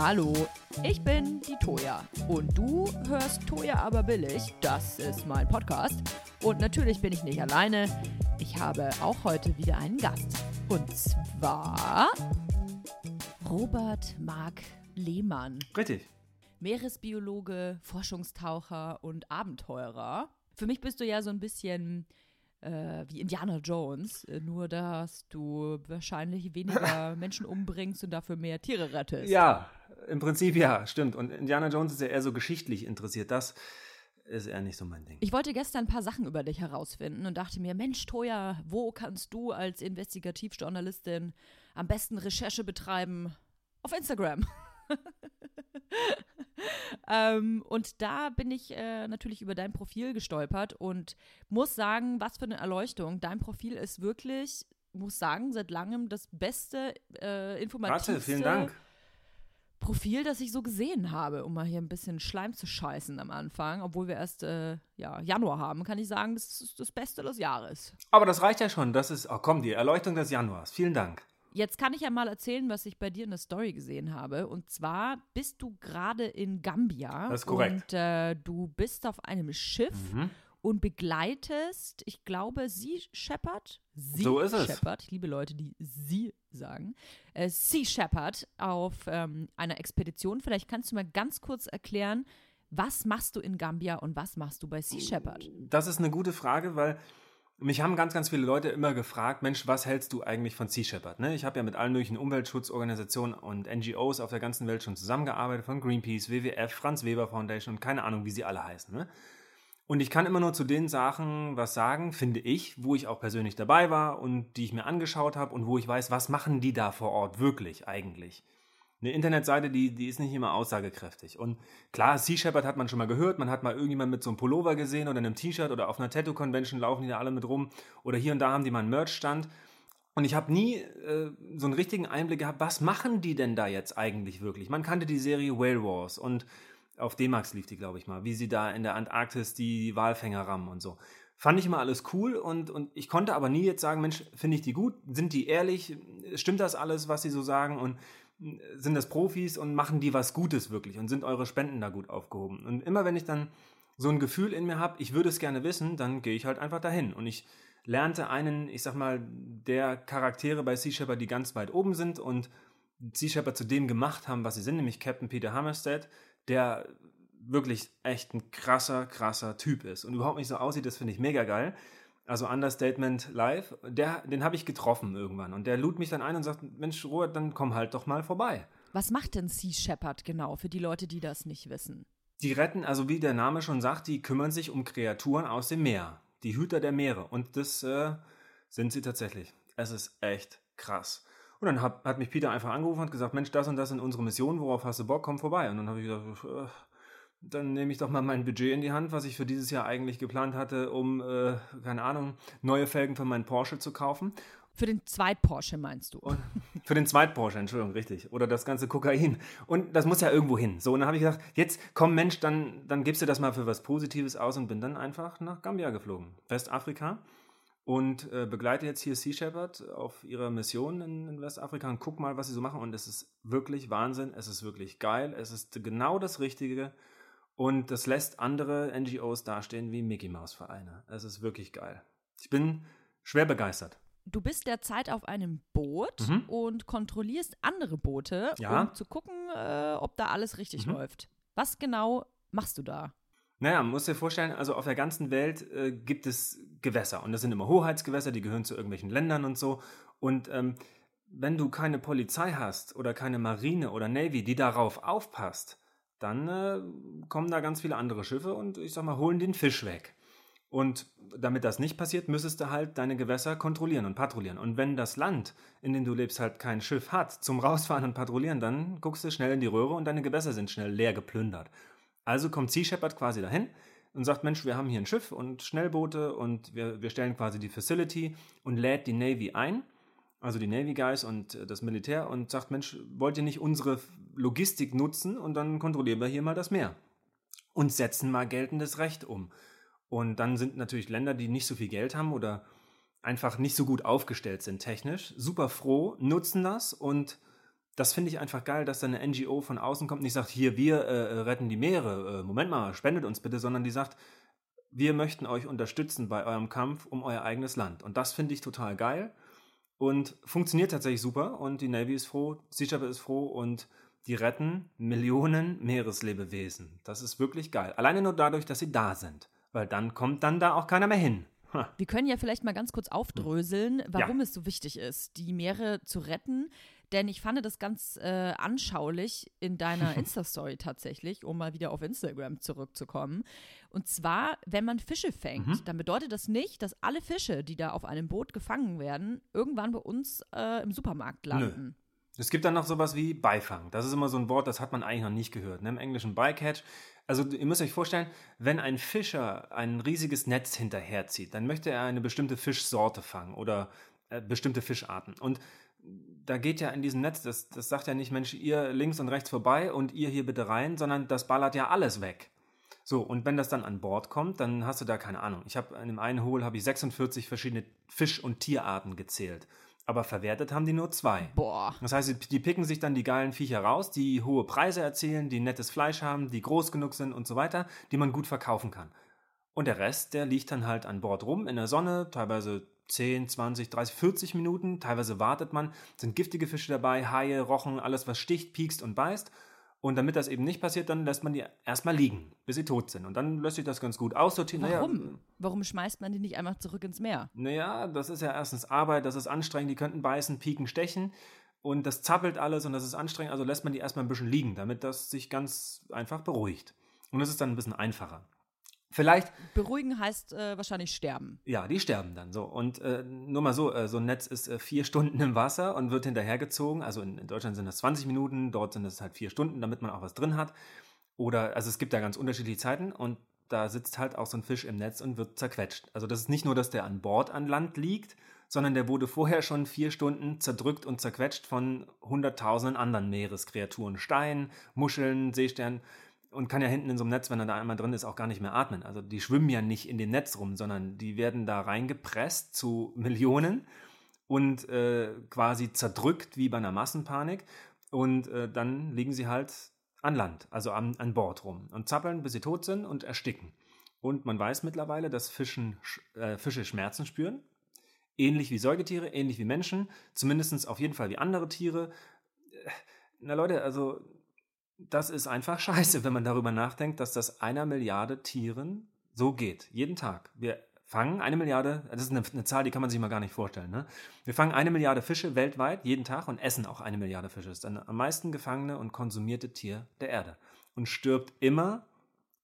Hallo, ich bin die Toja und du hörst Toja aber billig. Das ist mein Podcast. Und natürlich bin ich nicht alleine. Ich habe auch heute wieder einen Gast. Und zwar Robert Mark Lehmann. Richtig. Meeresbiologe, Forschungstaucher und Abenteurer. Für mich bist du ja so ein bisschen äh, wie Indiana Jones, äh, nur dass du wahrscheinlich weniger Menschen umbringst und dafür mehr Tiere rettest. Ja, im Prinzip ja, stimmt. Und Indiana Jones ist ja eher so geschichtlich interessiert. Das ist eher nicht so mein Ding. Ich wollte gestern ein paar Sachen über dich herausfinden und dachte mir, Mensch, Toja, wo kannst du als Investigativjournalistin am besten Recherche betreiben? Auf Instagram. ähm, und da bin ich äh, natürlich über dein Profil gestolpert und muss sagen, was für eine Erleuchtung. Dein Profil ist wirklich, muss sagen, seit langem das beste, äh, informativste Warte, vielen Dank. Profil, das ich so gesehen habe, um mal hier ein bisschen Schleim zu scheißen am Anfang, obwohl wir erst äh, ja, Januar haben, kann ich sagen, das ist das Beste des Jahres. Aber das reicht ja schon. Das ist, oh komm, die Erleuchtung des Januars. Vielen Dank. Jetzt kann ich ja mal erzählen, was ich bei dir in der Story gesehen habe. Und zwar bist du gerade in Gambia. Das ist korrekt. Und äh, du bist auf einem Schiff Mhm. und begleitest, ich glaube, Sea Shepherd. Sea So ist es. Shepherd. Ich liebe Leute, die Sie sagen. Äh, sea Shepherd auf ähm, einer Expedition. Vielleicht kannst du mal ganz kurz erklären, was machst du in Gambia und was machst du bei Sea Shepherd? Das ist eine gute Frage, weil mich haben ganz, ganz viele Leute immer gefragt, Mensch, was hältst du eigentlich von Sea Shepherd? Ne? Ich habe ja mit allen möglichen Umweltschutzorganisationen und NGOs auf der ganzen Welt schon zusammengearbeitet, von Greenpeace, WWF, Franz Weber Foundation und keine Ahnung, wie sie alle heißen. Ne? Und ich kann immer nur zu den Sachen was sagen, finde ich, wo ich auch persönlich dabei war und die ich mir angeschaut habe und wo ich weiß, was machen die da vor Ort wirklich eigentlich. Eine Internetseite, die, die ist nicht immer aussagekräftig. Und klar, Sea Shepherd hat man schon mal gehört, man hat mal irgendjemand mit so einem Pullover gesehen oder einem T-Shirt oder auf einer Tattoo-Convention laufen die da alle mit rum oder hier und da haben die mal einen Merch-Stand. Und ich habe nie äh, so einen richtigen Einblick gehabt, was machen die denn da jetzt eigentlich wirklich? Man kannte die Serie Whale Wars und auf D-Max lief die, glaube ich mal, wie sie da in der Antarktis die Walfänger rammen und so. Fand ich immer alles cool und, und ich konnte aber nie jetzt sagen, Mensch, finde ich die gut? Sind die ehrlich? Stimmt das alles, was sie so sagen? Und sind das Profis und machen die was Gutes wirklich? Und sind eure Spenden da gut aufgehoben? Und immer wenn ich dann so ein Gefühl in mir habe, ich würde es gerne wissen, dann gehe ich halt einfach dahin. Und ich lernte einen, ich sag mal, der Charaktere bei Sea Shepherd, die ganz weit oben sind und Sea Shepherd zu dem gemacht haben, was sie sind, nämlich Captain Peter Hammerstead, der wirklich echt ein krasser, krasser Typ ist und überhaupt nicht so aussieht, das finde ich mega geil. Also Understatement Live, der, den habe ich getroffen irgendwann und der lud mich dann ein und sagt, Mensch, Robert, dann komm halt doch mal vorbei. Was macht denn Sea Shepherd genau für die Leute, die das nicht wissen? Die retten, also wie der Name schon sagt, die kümmern sich um Kreaturen aus dem Meer. Die Hüter der Meere. Und das äh, sind sie tatsächlich. Es ist echt krass. Und dann hat, hat mich Peter einfach angerufen und gesagt, Mensch, das und das sind unsere Missionen, worauf hast du Bock, komm vorbei. Und dann habe ich gesagt, äh, dann nehme ich doch mal mein Budget in die Hand, was ich für dieses Jahr eigentlich geplant hatte, um, äh, keine Ahnung, neue Felgen für meinen Porsche zu kaufen. Für den Zweit-Porsche meinst du? Und für den Zweit-Porsche, Entschuldigung, richtig. Oder das ganze Kokain. Und das muss ja irgendwo hin. So, und dann habe ich gesagt, jetzt komm Mensch, dann, dann gibst du das mal für was Positives aus und bin dann einfach nach Gambia geflogen. Westafrika. Und äh, begleite jetzt hier Sea Shepherd auf ihrer Mission in, in Westafrika und guck mal, was sie so machen. Und es ist wirklich Wahnsinn, es ist wirklich geil, es ist genau das Richtige. Und das lässt andere NGOs dastehen wie Mickey Mouse Vereine. Es ist wirklich geil. Ich bin schwer begeistert. Du bist derzeit auf einem Boot Mhm. und kontrollierst andere Boote, Ja. um zu gucken, äh, ob da alles richtig Mhm. läuft. Was genau machst du da? Naja, man muss dir vorstellen, also auf der ganzen Welt äh, gibt es Gewässer und das sind immer Hoheitsgewässer, die gehören zu irgendwelchen Ländern und so. Und ähm, wenn du keine Polizei hast oder keine Marine oder Navy, die darauf aufpasst, dann äh, kommen da ganz viele andere Schiffe und ich sag mal, holen den Fisch weg. Und damit das nicht passiert, müsstest du halt deine Gewässer kontrollieren und patrouillieren. Und wenn das Land, in dem du lebst, halt kein Schiff hat zum Rausfahren und Patrouillieren, dann guckst du schnell in die Röhre und deine Gewässer sind schnell leer geplündert. Also kommt Sea Shepherd quasi dahin und sagt, Mensch, wir haben hier ein Schiff und Schnellboote und wir, wir stellen quasi die Facility und lädt die Navy ein, also die Navy Guys und äh, das Militär und sagt, Mensch, wollt ihr nicht unsere Logistik nutzen und dann kontrollieren wir hier mal das Meer und setzen mal geltendes Recht um. Und dann sind natürlich Länder, die nicht so viel Geld haben oder einfach nicht so gut aufgestellt sind technisch, super froh, nutzen das und das finde ich einfach geil, dass da eine NGO von außen kommt und nicht sagt, hier, wir äh, retten die Meere, äh, Moment mal, spendet uns bitte, sondern die sagt, wir möchten euch unterstützen bei eurem Kampf um euer eigenes Land. Und das finde ich total geil und funktioniert tatsächlich super. Und die Navy ist froh, Sea ist froh und die retten Millionen Meereslebewesen. Das ist wirklich geil. Alleine nur dadurch, dass sie da sind. Weil dann kommt dann da auch keiner mehr hin. Wir können ja vielleicht mal ganz kurz aufdröseln, warum ja. es so wichtig ist, die Meere zu retten. Denn ich fand das ganz äh, anschaulich in deiner Insta-Story tatsächlich, um mal wieder auf Instagram zurückzukommen. Und zwar, wenn man Fische fängt, mhm. dann bedeutet das nicht, dass alle Fische, die da auf einem Boot gefangen werden, irgendwann bei uns äh, im Supermarkt landen. Nö. Es gibt dann noch sowas wie Beifang. Das ist immer so ein Wort, das hat man eigentlich noch nicht gehört. Ne? Im Englischen Bycatch. Also ihr müsst euch vorstellen, wenn ein Fischer ein riesiges Netz hinterherzieht, dann möchte er eine bestimmte Fischsorte fangen oder äh, bestimmte Fischarten. Und da geht ja in diesem Netz, das, das sagt ja nicht, Mensch, ihr links und rechts vorbei und ihr hier bitte rein, sondern das ballert ja alles weg. So, und wenn das dann an Bord kommt, dann hast du da keine Ahnung. Ich habe in dem einen Hol habe ich 46 verschiedene Fisch- und Tierarten gezählt aber verwertet haben die nur zwei. Boah. Das heißt, die picken sich dann die geilen Viecher raus, die hohe Preise erzielen, die nettes Fleisch haben, die groß genug sind und so weiter, die man gut verkaufen kann. Und der Rest, der liegt dann halt an Bord rum in der Sonne, teilweise 10, 20, 30, 40 Minuten. Teilweise wartet man, sind giftige Fische dabei, Haie, Rochen, alles was sticht, piekst und beißt. Und damit das eben nicht passiert, dann lässt man die erstmal liegen, bis sie tot sind. Und dann lässt sich das ganz gut aussortieren. Warum? Naja, Warum schmeißt man die nicht einfach zurück ins Meer? Naja, das ist ja erstens Arbeit, das ist anstrengend, die könnten beißen, pieken, stechen. Und das zappelt alles und das ist anstrengend, also lässt man die erstmal ein bisschen liegen, damit das sich ganz einfach beruhigt. Und es ist dann ein bisschen einfacher. Vielleicht. Beruhigen heißt äh, wahrscheinlich sterben. Ja, die sterben dann so. Und äh, nur mal so, äh, so ein Netz ist äh, vier Stunden im Wasser und wird hinterhergezogen. Also in, in, Deutschland sind das 20 Minuten, dort sind es halt vier Stunden, damit man auch was drin hat. Oder, also es gibt da ganz unterschiedliche Zeiten und da sitzt halt auch so ein Fisch im Netz und wird zerquetscht. Also das ist nicht nur, dass der an Bord an Land liegt, sondern der wurde vorher schon vier Stunden zerdrückt und zerquetscht von hunderttausenden anderen Meereskreaturen. Stein, Muscheln, Seesternen und kann ja hinten in so einem Netz, wenn er da einmal drin ist, auch gar nicht mehr atmen. Also die schwimmen ja nicht in dem Netz rum, sondern die werden da reingepresst zu Millionen und äh, quasi zerdrückt wie bei einer Massenpanik. Und äh, dann liegen sie halt an Land, also an, an Bord rum und zappeln, bis sie tot sind und ersticken. Und man weiß mittlerweile, dass Fischen, äh, Fische Schmerzen spüren. Ähnlich wie Säugetiere, ähnlich wie Menschen, zumindest auf jeden Fall wie andere Tiere. Äh, na Leute, also das ist einfach scheiße, wenn man darüber nachdenkt, dass das einer Milliarde Tieren so geht. Jeden Tag. Wir fangen eine Milliarde, das ist eine, eine, Zahl, die kann man sich mal gar nicht vorstellen. Ne? Wir fangen eine Milliarde Fische weltweit jeden Tag und essen auch eine Milliarde Fische. Das ist das am meisten gefangene und konsumierte Tier der Erde. Und stirbt immer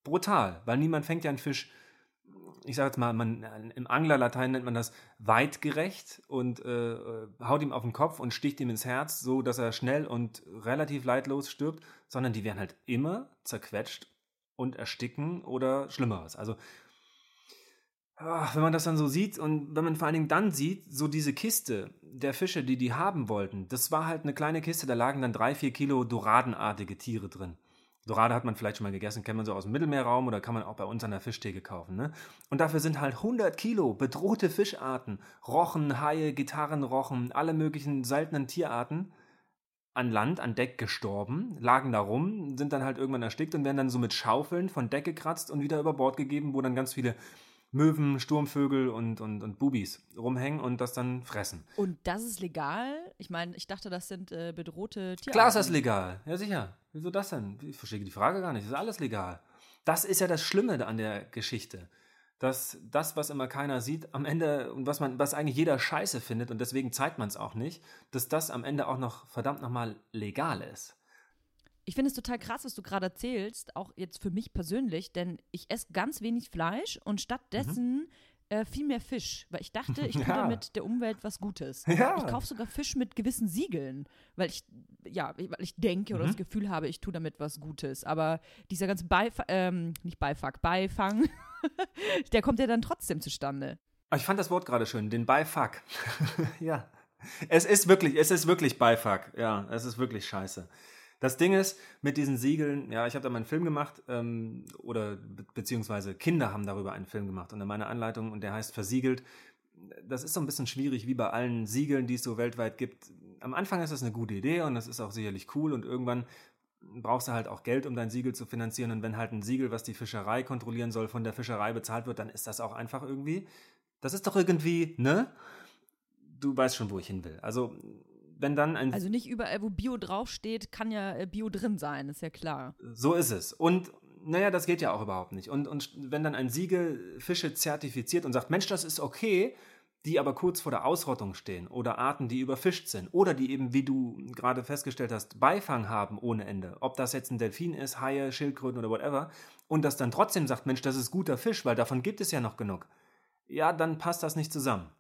brutal, weil niemand fängt ja einen Fisch ich sage jetzt mal, man, im Anglerlatein nennt man das weitgerecht und äh, haut ihm auf den Kopf und sticht ihm ins Herz, so dass er schnell und relativ leidlos stirbt, sondern die werden halt immer zerquetscht und ersticken oder Schlimmeres. Also ach, wenn man das dann so sieht und wenn man vor allen Dingen dann sieht, so diese Kiste der Fische, die die haben wollten, das war halt eine kleine Kiste, da lagen dann drei, vier Kilo Doradenartige Tiere drin. Dorade hat man vielleicht schon mal gegessen, kennt man so aus dem Mittelmeerraum oder kann man auch bei uns an der Fischtheke kaufen. Ne? Und dafür sind halt 100 Kilo bedrohte Fischarten, Rochen, Haie, Gitarrenrochen, alle möglichen seltenen Tierarten an Land, an Deck gestorben, lagen da rum, sind dann halt irgendwann erstickt und werden dann so mit Schaufeln von Deck gekratzt und wieder über Bord gegeben, wo dann ganz viele Möwen, Sturmvögel und, und, und Bubis rumhängen und das dann fressen. Und das ist legal? Ich meine, ich dachte, das sind äh, bedrohte Tiere. Klar ist das legal, ja sicher. Wieso das denn? Ich verstehe die Frage gar nicht. Das ist alles legal. Das ist ja das Schlimme an der Geschichte. Dass das, was immer keiner sieht, am Ende und was man, was eigentlich jeder scheiße findet und deswegen zeigt man es auch nicht, dass das am Ende auch noch verdammt nochmal legal ist. Ich finde es total krass, was du gerade erzählst, auch jetzt für mich persönlich, denn ich esse ganz wenig Fleisch und stattdessen mhm. äh, viel mehr Fisch, weil ich dachte, ich tue ja. damit der Umwelt was Gutes. Ja. Ich kaufe sogar Fisch mit gewissen Siegeln, weil ich, ja, weil ich denke mhm. oder das mhm. Gefühl habe, ich tue damit was Gutes. Aber dieser ganze Beifang, ähm, nicht Beifang, Beifang, der kommt ja dann trotzdem zustande. Ich fand das Wort gerade schön, den Beifuck. ja. Es ist wirklich, es ist wirklich Beifuck. Ja, es ist wirklich scheiße. Das Ding ist, mit diesen Siegeln, ja, ich habe da mal einen Film gemacht, ähm, oder be beziehungsweise Kinder haben darüber einen Film gemacht unter meiner Anleitung und der heißt Versiegelt. das ist so ein bisschen schwierig, wie bei allen Siegeln, die es so weltweit gibt. Am Anfang ist das eine gute Idee und das ist auch sicherlich cool und irgendwann brauchst du halt auch Geld, um dein Siegel zu finanzieren. Und wenn halt ein Siegel, was die Fischerei kontrollieren soll, von der Fischerei bezahlt wird, dann ist das auch einfach irgendwie. Das ist doch irgendwie, ne? Du weißt schon, wo ich hin will. Also, wenn dann ein. Also nicht überall, wo Bio draufsteht, kann ja äh, Bio drin sein, ist ja klar. So ist es. Und naja, das geht ja auch überhaupt nicht. Und, und wenn dann ein Siegel Fische zertifiziert und sagt, Mensch, das ist okay, die aber kurz vor der Ausrottung stehen oder Arten, die überfischt sind oder die eben, wie du gerade festgestellt hast, Beifang haben ohne Ende, ob das jetzt ein Delfin ist, Haie, Schildkröten oder whatever, und das dann trotzdem sagt, Mensch, das ist guter Fisch, weil davon gibt es ja noch genug, ja, dann passt das nicht zusammen.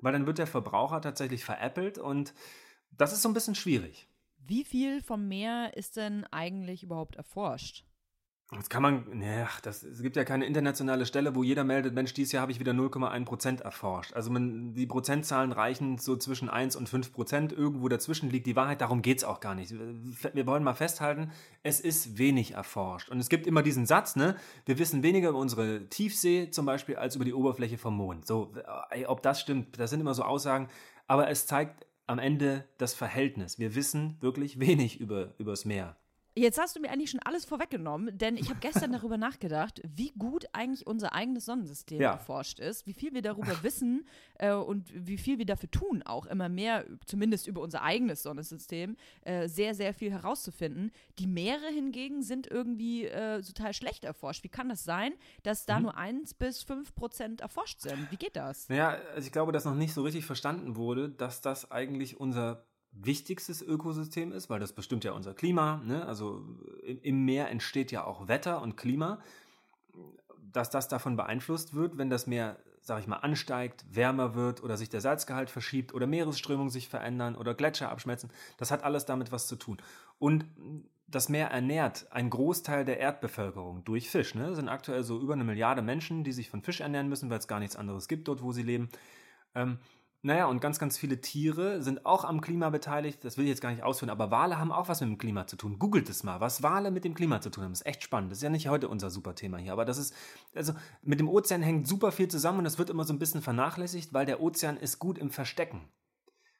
Weil dann wird der Verbraucher tatsächlich veräppelt und das ist so ein bisschen schwierig. Wie viel vom Meer ist denn eigentlich überhaupt erforscht? Das kann man, ne, das, es gibt ja keine internationale Stelle, wo jeder meldet, Mensch, dieses Jahr habe ich wieder 0,1 Prozent erforscht. Also man, die Prozentzahlen reichen so zwischen 1 und 5 Prozent. Irgendwo dazwischen liegt die Wahrheit, darum geht es auch gar nicht. Wir wollen mal festhalten, es ist wenig erforscht. Und es gibt immer diesen Satz, ne, wir wissen weniger über unsere Tiefsee zum Beispiel als über die Oberfläche vom Mond. So, ey, ob das stimmt, das sind immer so Aussagen, aber es zeigt am Ende das Verhältnis. Wir wissen wirklich wenig über, übers Meer. Jetzt hast du mir eigentlich schon alles vorweggenommen, denn ich habe gestern darüber nachgedacht, wie gut eigentlich unser eigenes Sonnensystem ja. erforscht ist, wie viel wir darüber wissen äh, und wie viel wir dafür tun, auch immer mehr, zumindest über unser eigenes Sonnensystem, äh, sehr, sehr viel herauszufinden. Die Meere hingegen sind irgendwie äh, total schlecht erforscht. Wie kann das sein, dass da mhm. nur 1 bis 5 Prozent erforscht sind? Wie geht das? Naja, also ich glaube, dass noch nicht so richtig verstanden wurde, dass das eigentlich unser wichtigstes Ökosystem ist, weil das bestimmt ja unser Klima. Ne? Also im Meer entsteht ja auch Wetter und Klima, dass das davon beeinflusst wird, wenn das Meer, sag ich mal, ansteigt, wärmer wird oder sich der Salzgehalt verschiebt oder Meeresströmungen sich verändern oder Gletscher abschmelzen. Das hat alles damit was zu tun. Und das Meer ernährt einen Großteil der Erdbevölkerung durch Fisch. Ne? Es sind aktuell so über eine Milliarde Menschen, die sich von Fisch ernähren müssen, weil es gar nichts anderes gibt dort, wo sie leben. Ähm, naja, und ganz, ganz viele Tiere sind auch am Klima beteiligt. Das will ich jetzt gar nicht ausführen, aber Wale haben auch was mit dem Klima zu tun. Googelt es mal, was Wale mit dem Klima zu tun haben. Das ist echt spannend. Das ist ja nicht heute unser super Thema hier, aber das ist, also mit dem Ozean hängt super viel zusammen und das wird immer so ein bisschen vernachlässigt, weil der Ozean ist gut im Verstecken.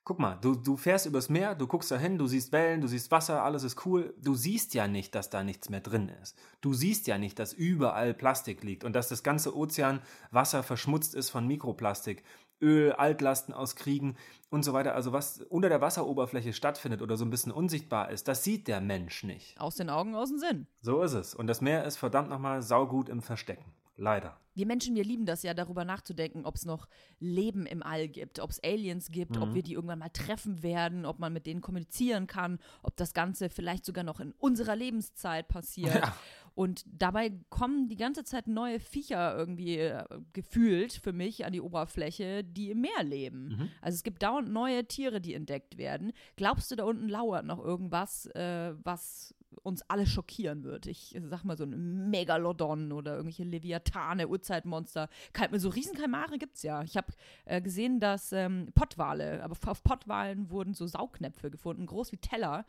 Guck mal, du, du fährst übers Meer, du guckst da hin, du siehst Wellen, du siehst Wasser, alles ist cool. Du siehst ja nicht, dass da nichts mehr drin ist. Du siehst ja nicht, dass überall Plastik liegt und dass das ganze Ozeanwasser verschmutzt ist von Mikroplastik. Öl, Altlasten aus Kriegen und so weiter. Also was unter der Wasseroberfläche stattfindet oder so ein bisschen unsichtbar ist, das sieht der Mensch nicht. Aus den Augen, aus dem Sinn. So ist es. Und das Meer ist verdammt nochmal saugut im Verstecken. Leider. Wir Menschen, wir lieben das ja, darüber nachzudenken, ob es noch Leben im All gibt, ob es Aliens gibt, mhm. ob wir die irgendwann mal treffen werden, ob man mit denen kommunizieren kann, ob das Ganze vielleicht sogar noch in unserer Lebenszeit passiert. Ja. Und dabei kommen die ganze Zeit neue Viecher irgendwie äh, gefühlt für mich an die Oberfläche, die im Meer leben. Mhm. Also es gibt dauernd neue Tiere, die entdeckt werden. Glaubst du, da unten lauert noch irgendwas, äh, was uns alle schockieren wird? Ich sag mal so ein Megalodon oder irgendwelche Leviathane, Urzeitmonster. So Riesenkalmare gibt es ja. Ich habe äh, gesehen, dass ähm, Pottwale, aber auf Pottwalen wurden so Saugnäpfe gefunden, groß wie Teller,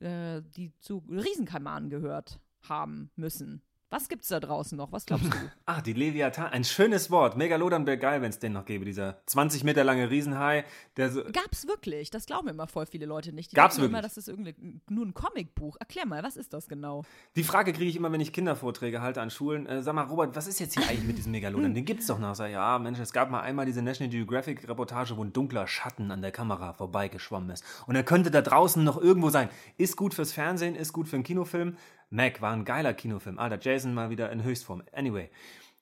äh, die zu Riesenkalmaren gehört haben müssen. Was gibt's da draußen noch? Was glaubst du? Ah, die Leviathan. Ein schönes Wort. Megalodon wäre geil, wenn es den noch gäbe. Dieser 20 Meter lange Riesenhai. Der so Gab's wirklich? Das glauben immer voll viele Leute nicht. Die Gab's wirklich? immer, das ist irgendwie nur ein Comicbuch. Erklär mal, was ist das genau? Die Frage kriege ich immer, wenn ich Kindervorträge halte an Schulen. Äh, sag mal, Robert, was ist jetzt hier eigentlich mit diesem Megalodon? Den gibt's doch noch. Sag, ja, Mensch, es gab mal einmal diese National Geographic Reportage, wo ein dunkler Schatten an der Kamera vorbeigeschwommen ist. Und er könnte da draußen noch irgendwo sein. Ist gut fürs Fernsehen, ist gut für einen Kinofilm. Mac war ein geiler Kinofilm. Alter, Jason mal wieder in Höchstform. Anyway.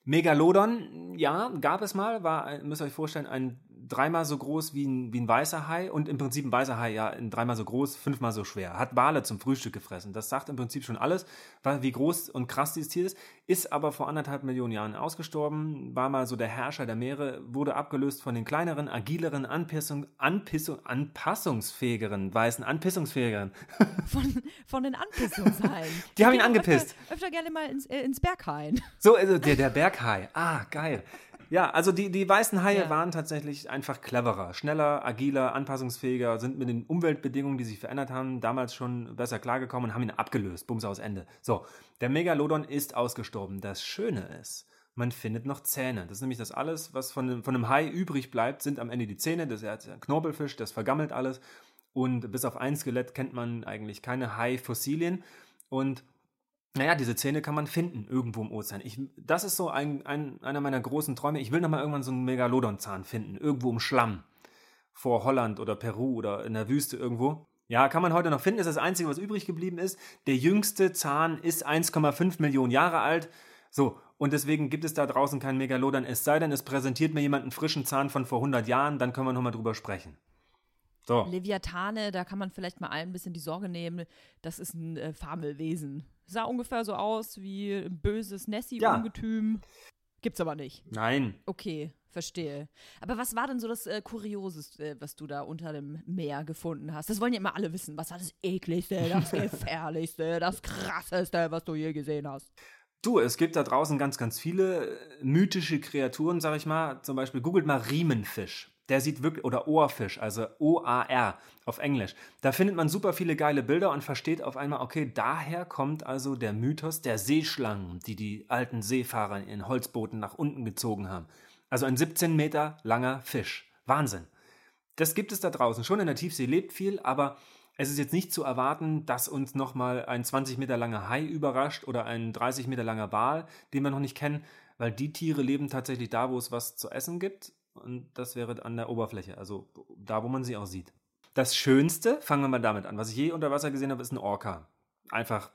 Megalodon, ja, gab es mal, war, müsst ihr euch vorstellen, ein dreimal so groß wie ein, wie ein weißer Hai und im Prinzip ein weißer Hai, ja, dreimal so groß, fünfmal so schwer. Hat Wale zum Frühstück gefressen. Das sagt im Prinzip schon alles, wie groß und krass dieses Tier ist. Ist aber vor anderthalb Millionen Jahren ausgestorben, war mal so der Herrscher der Meere, wurde abgelöst von den kleineren, agileren, Anpassung, Anpissung, anpassungsfähigeren, weißen, anpissungsfähigeren. Von, von den Anpissungshaien. Die haben ihn angepisst. Öfter, öfter gerne mal ins, äh, ins Berghain. So, also der, der Berghai. Ah, geil. Ja, also die, die weißen Haie ja. waren tatsächlich einfach cleverer, schneller, agiler, anpassungsfähiger, sind mit den Umweltbedingungen, die sich verändert haben, damals schon besser klargekommen und haben ihn abgelöst. Bums aus Ende. So, der Megalodon ist ausgestorben. Das Schöne ist, man findet noch Zähne. Das ist nämlich das alles, was von, einem- von einem Hai übrig bleibt, sind am Ende die Zähne. Das ist ein Knorpelfisch, das vergammelt alles. Und bis auf ein Skelett kennt man eigentlich keine Hai-Fossilien. Und naja, diese Zähne kann man finden irgendwo im Ozean. Ich, das ist so ein, ein, einer meiner großen Träume. Ich will nochmal irgendwann so einen Megalodon-Zahn finden, irgendwo im Schlamm. Vor Holland oder Peru oder in der Wüste irgendwo. Ja, kann man heute noch finden, ist das Einzige, was übrig geblieben ist. Der jüngste Zahn ist 1,5 Millionen Jahre alt. So, und deswegen gibt es da draußen keinen Megalodon. Es sei denn, es präsentiert mir jemand einen frischen Zahn von vor 100 Jahren, dann können wir nochmal drüber sprechen. So. Leviathane, da kann man vielleicht mal ein bisschen die Sorge nehmen, das ist ein äh, Fabelwesen. Sah ungefähr so aus wie ein böses Nessie-Ungetüm. Gibt's aber nicht. Nein, Okay, verstehe. Aber was war denn so das äh, Kurioseste, was du da unter dem Meer gefunden hast? Das wollen ja immer alle wissen. Was war das ekligste, das gefährlichste, das krasseste, was du je gesehen hast? Du, es gibt da draußen ganz, ganz viele äh, mythische Kreaturen, sag ich mal. Zum Beispiel googelt mal Riemenfisch. Der sieht wirklich, oder Ohrfisch, also O-A-R auf Englisch. Da findet man super viele geile Bilder und versteht auf einmal, okay, daher kommt also der Mythos der Seeschlangen, die die alten Seefahrer in Holzbooten nach unten gezogen haben. Also ein 17 Meter langer Fisch. Wahnsinn. Das gibt es da draußen. Schon in der Tiefsee lebt viel, aber es ist jetzt nicht zu erwarten, dass uns nochmal ein 20 Meter langer Hai überrascht oder ein 30 Meter langer Wal, den wir noch nicht kennen, weil die Tiere leben tatsächlich da, wo es was zu essen gibt. Und das wäre an der Oberfläche, also da, wo man sie auch sieht. Das Schönste, fangen wir mal damit an, was ich je unter Wasser gesehen habe, ist ein Orca. Einfach,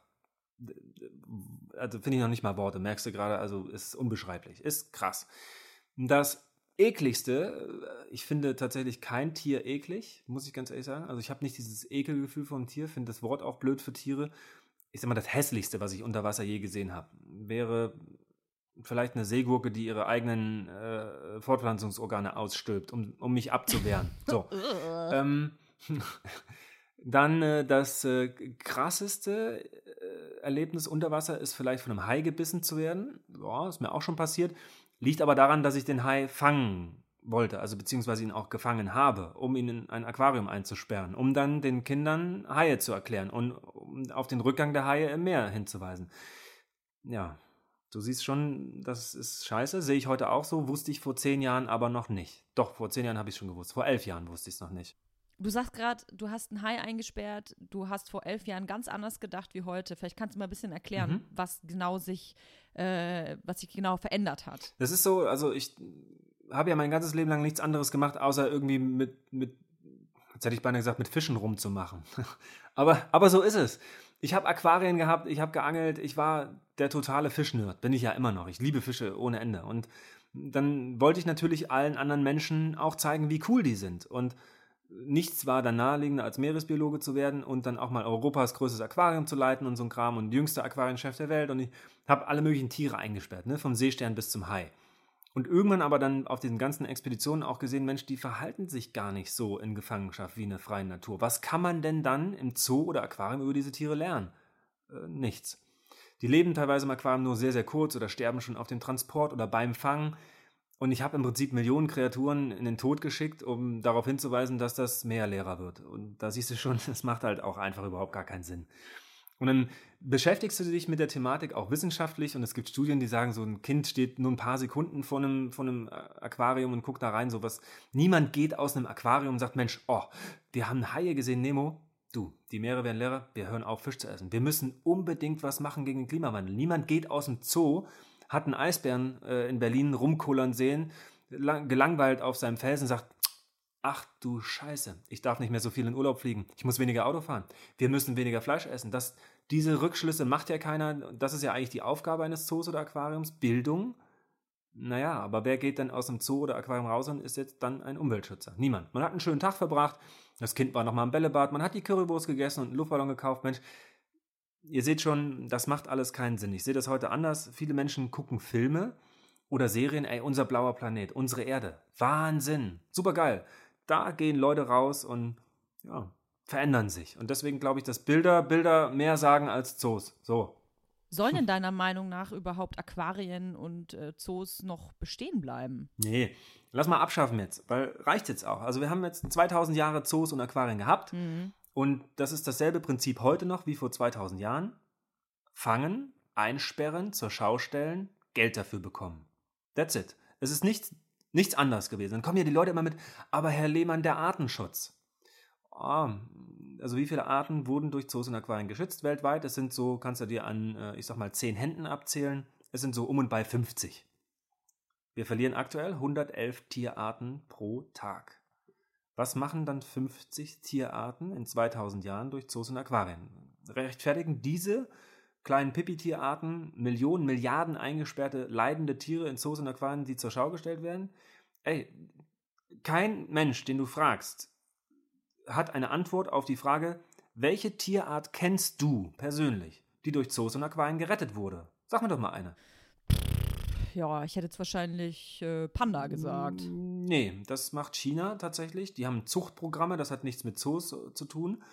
also finde ich noch nicht mal Worte, merkst du gerade, also ist unbeschreiblich, ist krass. Das ekligste, äh, ich finde tatsächlich kein Tier eklig, muss ich ganz ehrlich sagen. Also ich habe nicht dieses Ekelgefühl vom Tier, finde das Wort auch blöd für Tiere. Ich sag mal, das hässlichste, was ich unter Wasser je gesehen habe, wäre vielleicht eine Seegurke, die ihre eigenen äh, Fortpflanzungsorgane ausstülpt, um, um mich abzuwehren. So. ähm, dann äh, das äh, krasseste äh, Erlebnis unter Wasser ist vielleicht von einem Hai gebissen zu werden. Ja, ist mir auch schon passiert. Liegt aber daran, dass ich den Hai fangen wollte, also beziehungsweise ihn auch gefangen habe, um ihn in ein Aquarium einzusperren, um dann den Kindern Haie zu erklären und um auf den Rückgang der Haie im Meer hinzuweisen. Ja, du siehst schon, das ist scheiße, sehe ich heute auch so, wusste ich vor zehn Jahren aber noch nicht. Doch, vor zehn Jahren habe ich schon gewusst, vor elf Jahren wusste ich es noch nicht. Du sagst gerade, du hast einen Hai eingesperrt, du hast vor elf Jahren ganz anders gedacht wie heute. Vielleicht kannst du mal ein bisschen erklären, Mhm. was genau sich, äh, was sich genau verändert hat. Das ist so, also ich habe ja mein ganzes Leben lang nichts anderes gemacht, außer irgendwie mit, mit jetzt hätte ich beinahe gesagt, mit Fischen rumzumachen. aber, aber so ist es. Ich habe Aquarien gehabt, ich habe geangelt, ich war der totale Fischnerd, bin ich ja immer noch. Ich liebe Fische ohne Ende. Und dann wollte ich natürlich allen anderen Menschen auch zeigen, wie cool die sind. Und nichts war dann naheliegender, als Meeresbiologe zu werden und dann auch mal Europas größtes Aquarium zu leiten und so ein Kram und jüngster Aquarienchef der Welt. Und ich habe alle möglichen Tiere eingesperrt, ne? vom Seestern bis zum Hai. Und irgendwann aber dann auf diesen ganzen Expeditionen auch gesehen, Mensch, die verhalten sich gar nicht so in Gefangenschaft wie in der freien Natur. Was kann man denn dann im Zoo oder Aquarium über diese Tiere lernen? Äh, nichts. Die leben teilweise im Aquarium nur sehr, sehr kurz oder sterben schon auf dem Transport oder beim Fangen. Und ich habe im Prinzip Millionen Kreaturen in den Tod geschickt, um darauf hinzuweisen, dass das Meer leerer wird. Und da siehst du schon, das macht halt auch einfach überhaupt gar keinen Sinn. Und dann beschäftigst du dich mit der Thematik auch wissenschaftlich und es gibt Studien, die sagen, so ein Kind steht nur ein paar Sekunden vor einem, vor einem Aquarium und guckt da rein, sowas. Niemand geht aus einem Aquarium und sagt, Mensch, oh, wir haben Haie gesehen, Nemo. Du, die Meere werden leerer, wir hören auf, Fisch zu essen. Wir müssen unbedingt was machen gegen den Klimawandel. Niemand geht aus dem Zoo, hat einen Eisbären äh, in Berlin rumkullern sehen, lang, gelangweilt auf seinem Felsen sagt, ach du Scheiße, ich darf nicht mehr so viel in Urlaub fliegen, ich muss weniger Auto fahren, wir müssen weniger Fleisch essen. Das, diese Rückschlüsse macht ja keiner, das ist ja eigentlich die Aufgabe eines Zoos oder Aquariums, Bildung. Naja, aber wer geht denn aus dem Zoo oder Aquarium raus und ist jetzt dann ein Umweltschützer? Niemand. Man hat einen schönen Tag verbracht, das Kind war nochmal im Bällebad, man hat die Currywurst gegessen und einen Luftballon gekauft. Mensch, ihr seht schon, das macht alles keinen Sinn. Ich sehe das heute anders. Viele Menschen gucken Filme oder Serien, ey, unser blauer Planet, unsere Erde. Wahnsinn. Super geil. Da gehen Leute raus und ja, verändern sich. Und deswegen glaube ich, dass Bilder, Bilder mehr sagen als Zoos. So. Sollen in deiner Meinung nach überhaupt Aquarien und äh, Zoos noch bestehen bleiben? Nee, lass mal abschaffen jetzt, weil reicht jetzt auch. Also wir haben jetzt 2000 Jahre Zoos und Aquarien gehabt und das ist dasselbe Prinzip heute noch wie vor 2000 Jahren. Fangen, einsperren, zur Schau stellen, Geld dafür bekommen. That's it. Es ist nichts, nichts anders gewesen. Dann kommen ja die Leute immer mit, aber Herr Lehmann, der Artenschutz. Oh, also wie viele Arten wurden durch Zoos und Aquarien geschützt weltweit? Es sind so, kannst du dir an, äh, ich sag mal, zehn Händen abzählen. Es sind so um und bei 50. Wir verlieren aktuell 111 Tierarten pro Tag. Was machen dann 50 Tierarten in 2000 Jahren durch Zoos und Aquarien? Rechtfertigen diese kleinen Pipi-Tierarten Millionen, Milliarden eingesperrte, leidende Tiere in Zoos und Aquarien, die zur Schau gestellt werden? Ey, kein Mensch, den du fragst, hat eine Antwort auf die Frage, welche Tierart kennst du persönlich, die durch Zoos und Aquarien gerettet wurde? Sag mir doch mal eine. Ja, ich hätte jetzt wahrscheinlich äh, Panda gesagt. Nee, das macht China tatsächlich. Die haben Zuchtprogramme, das hat nichts mit Zoos äh, zu tun.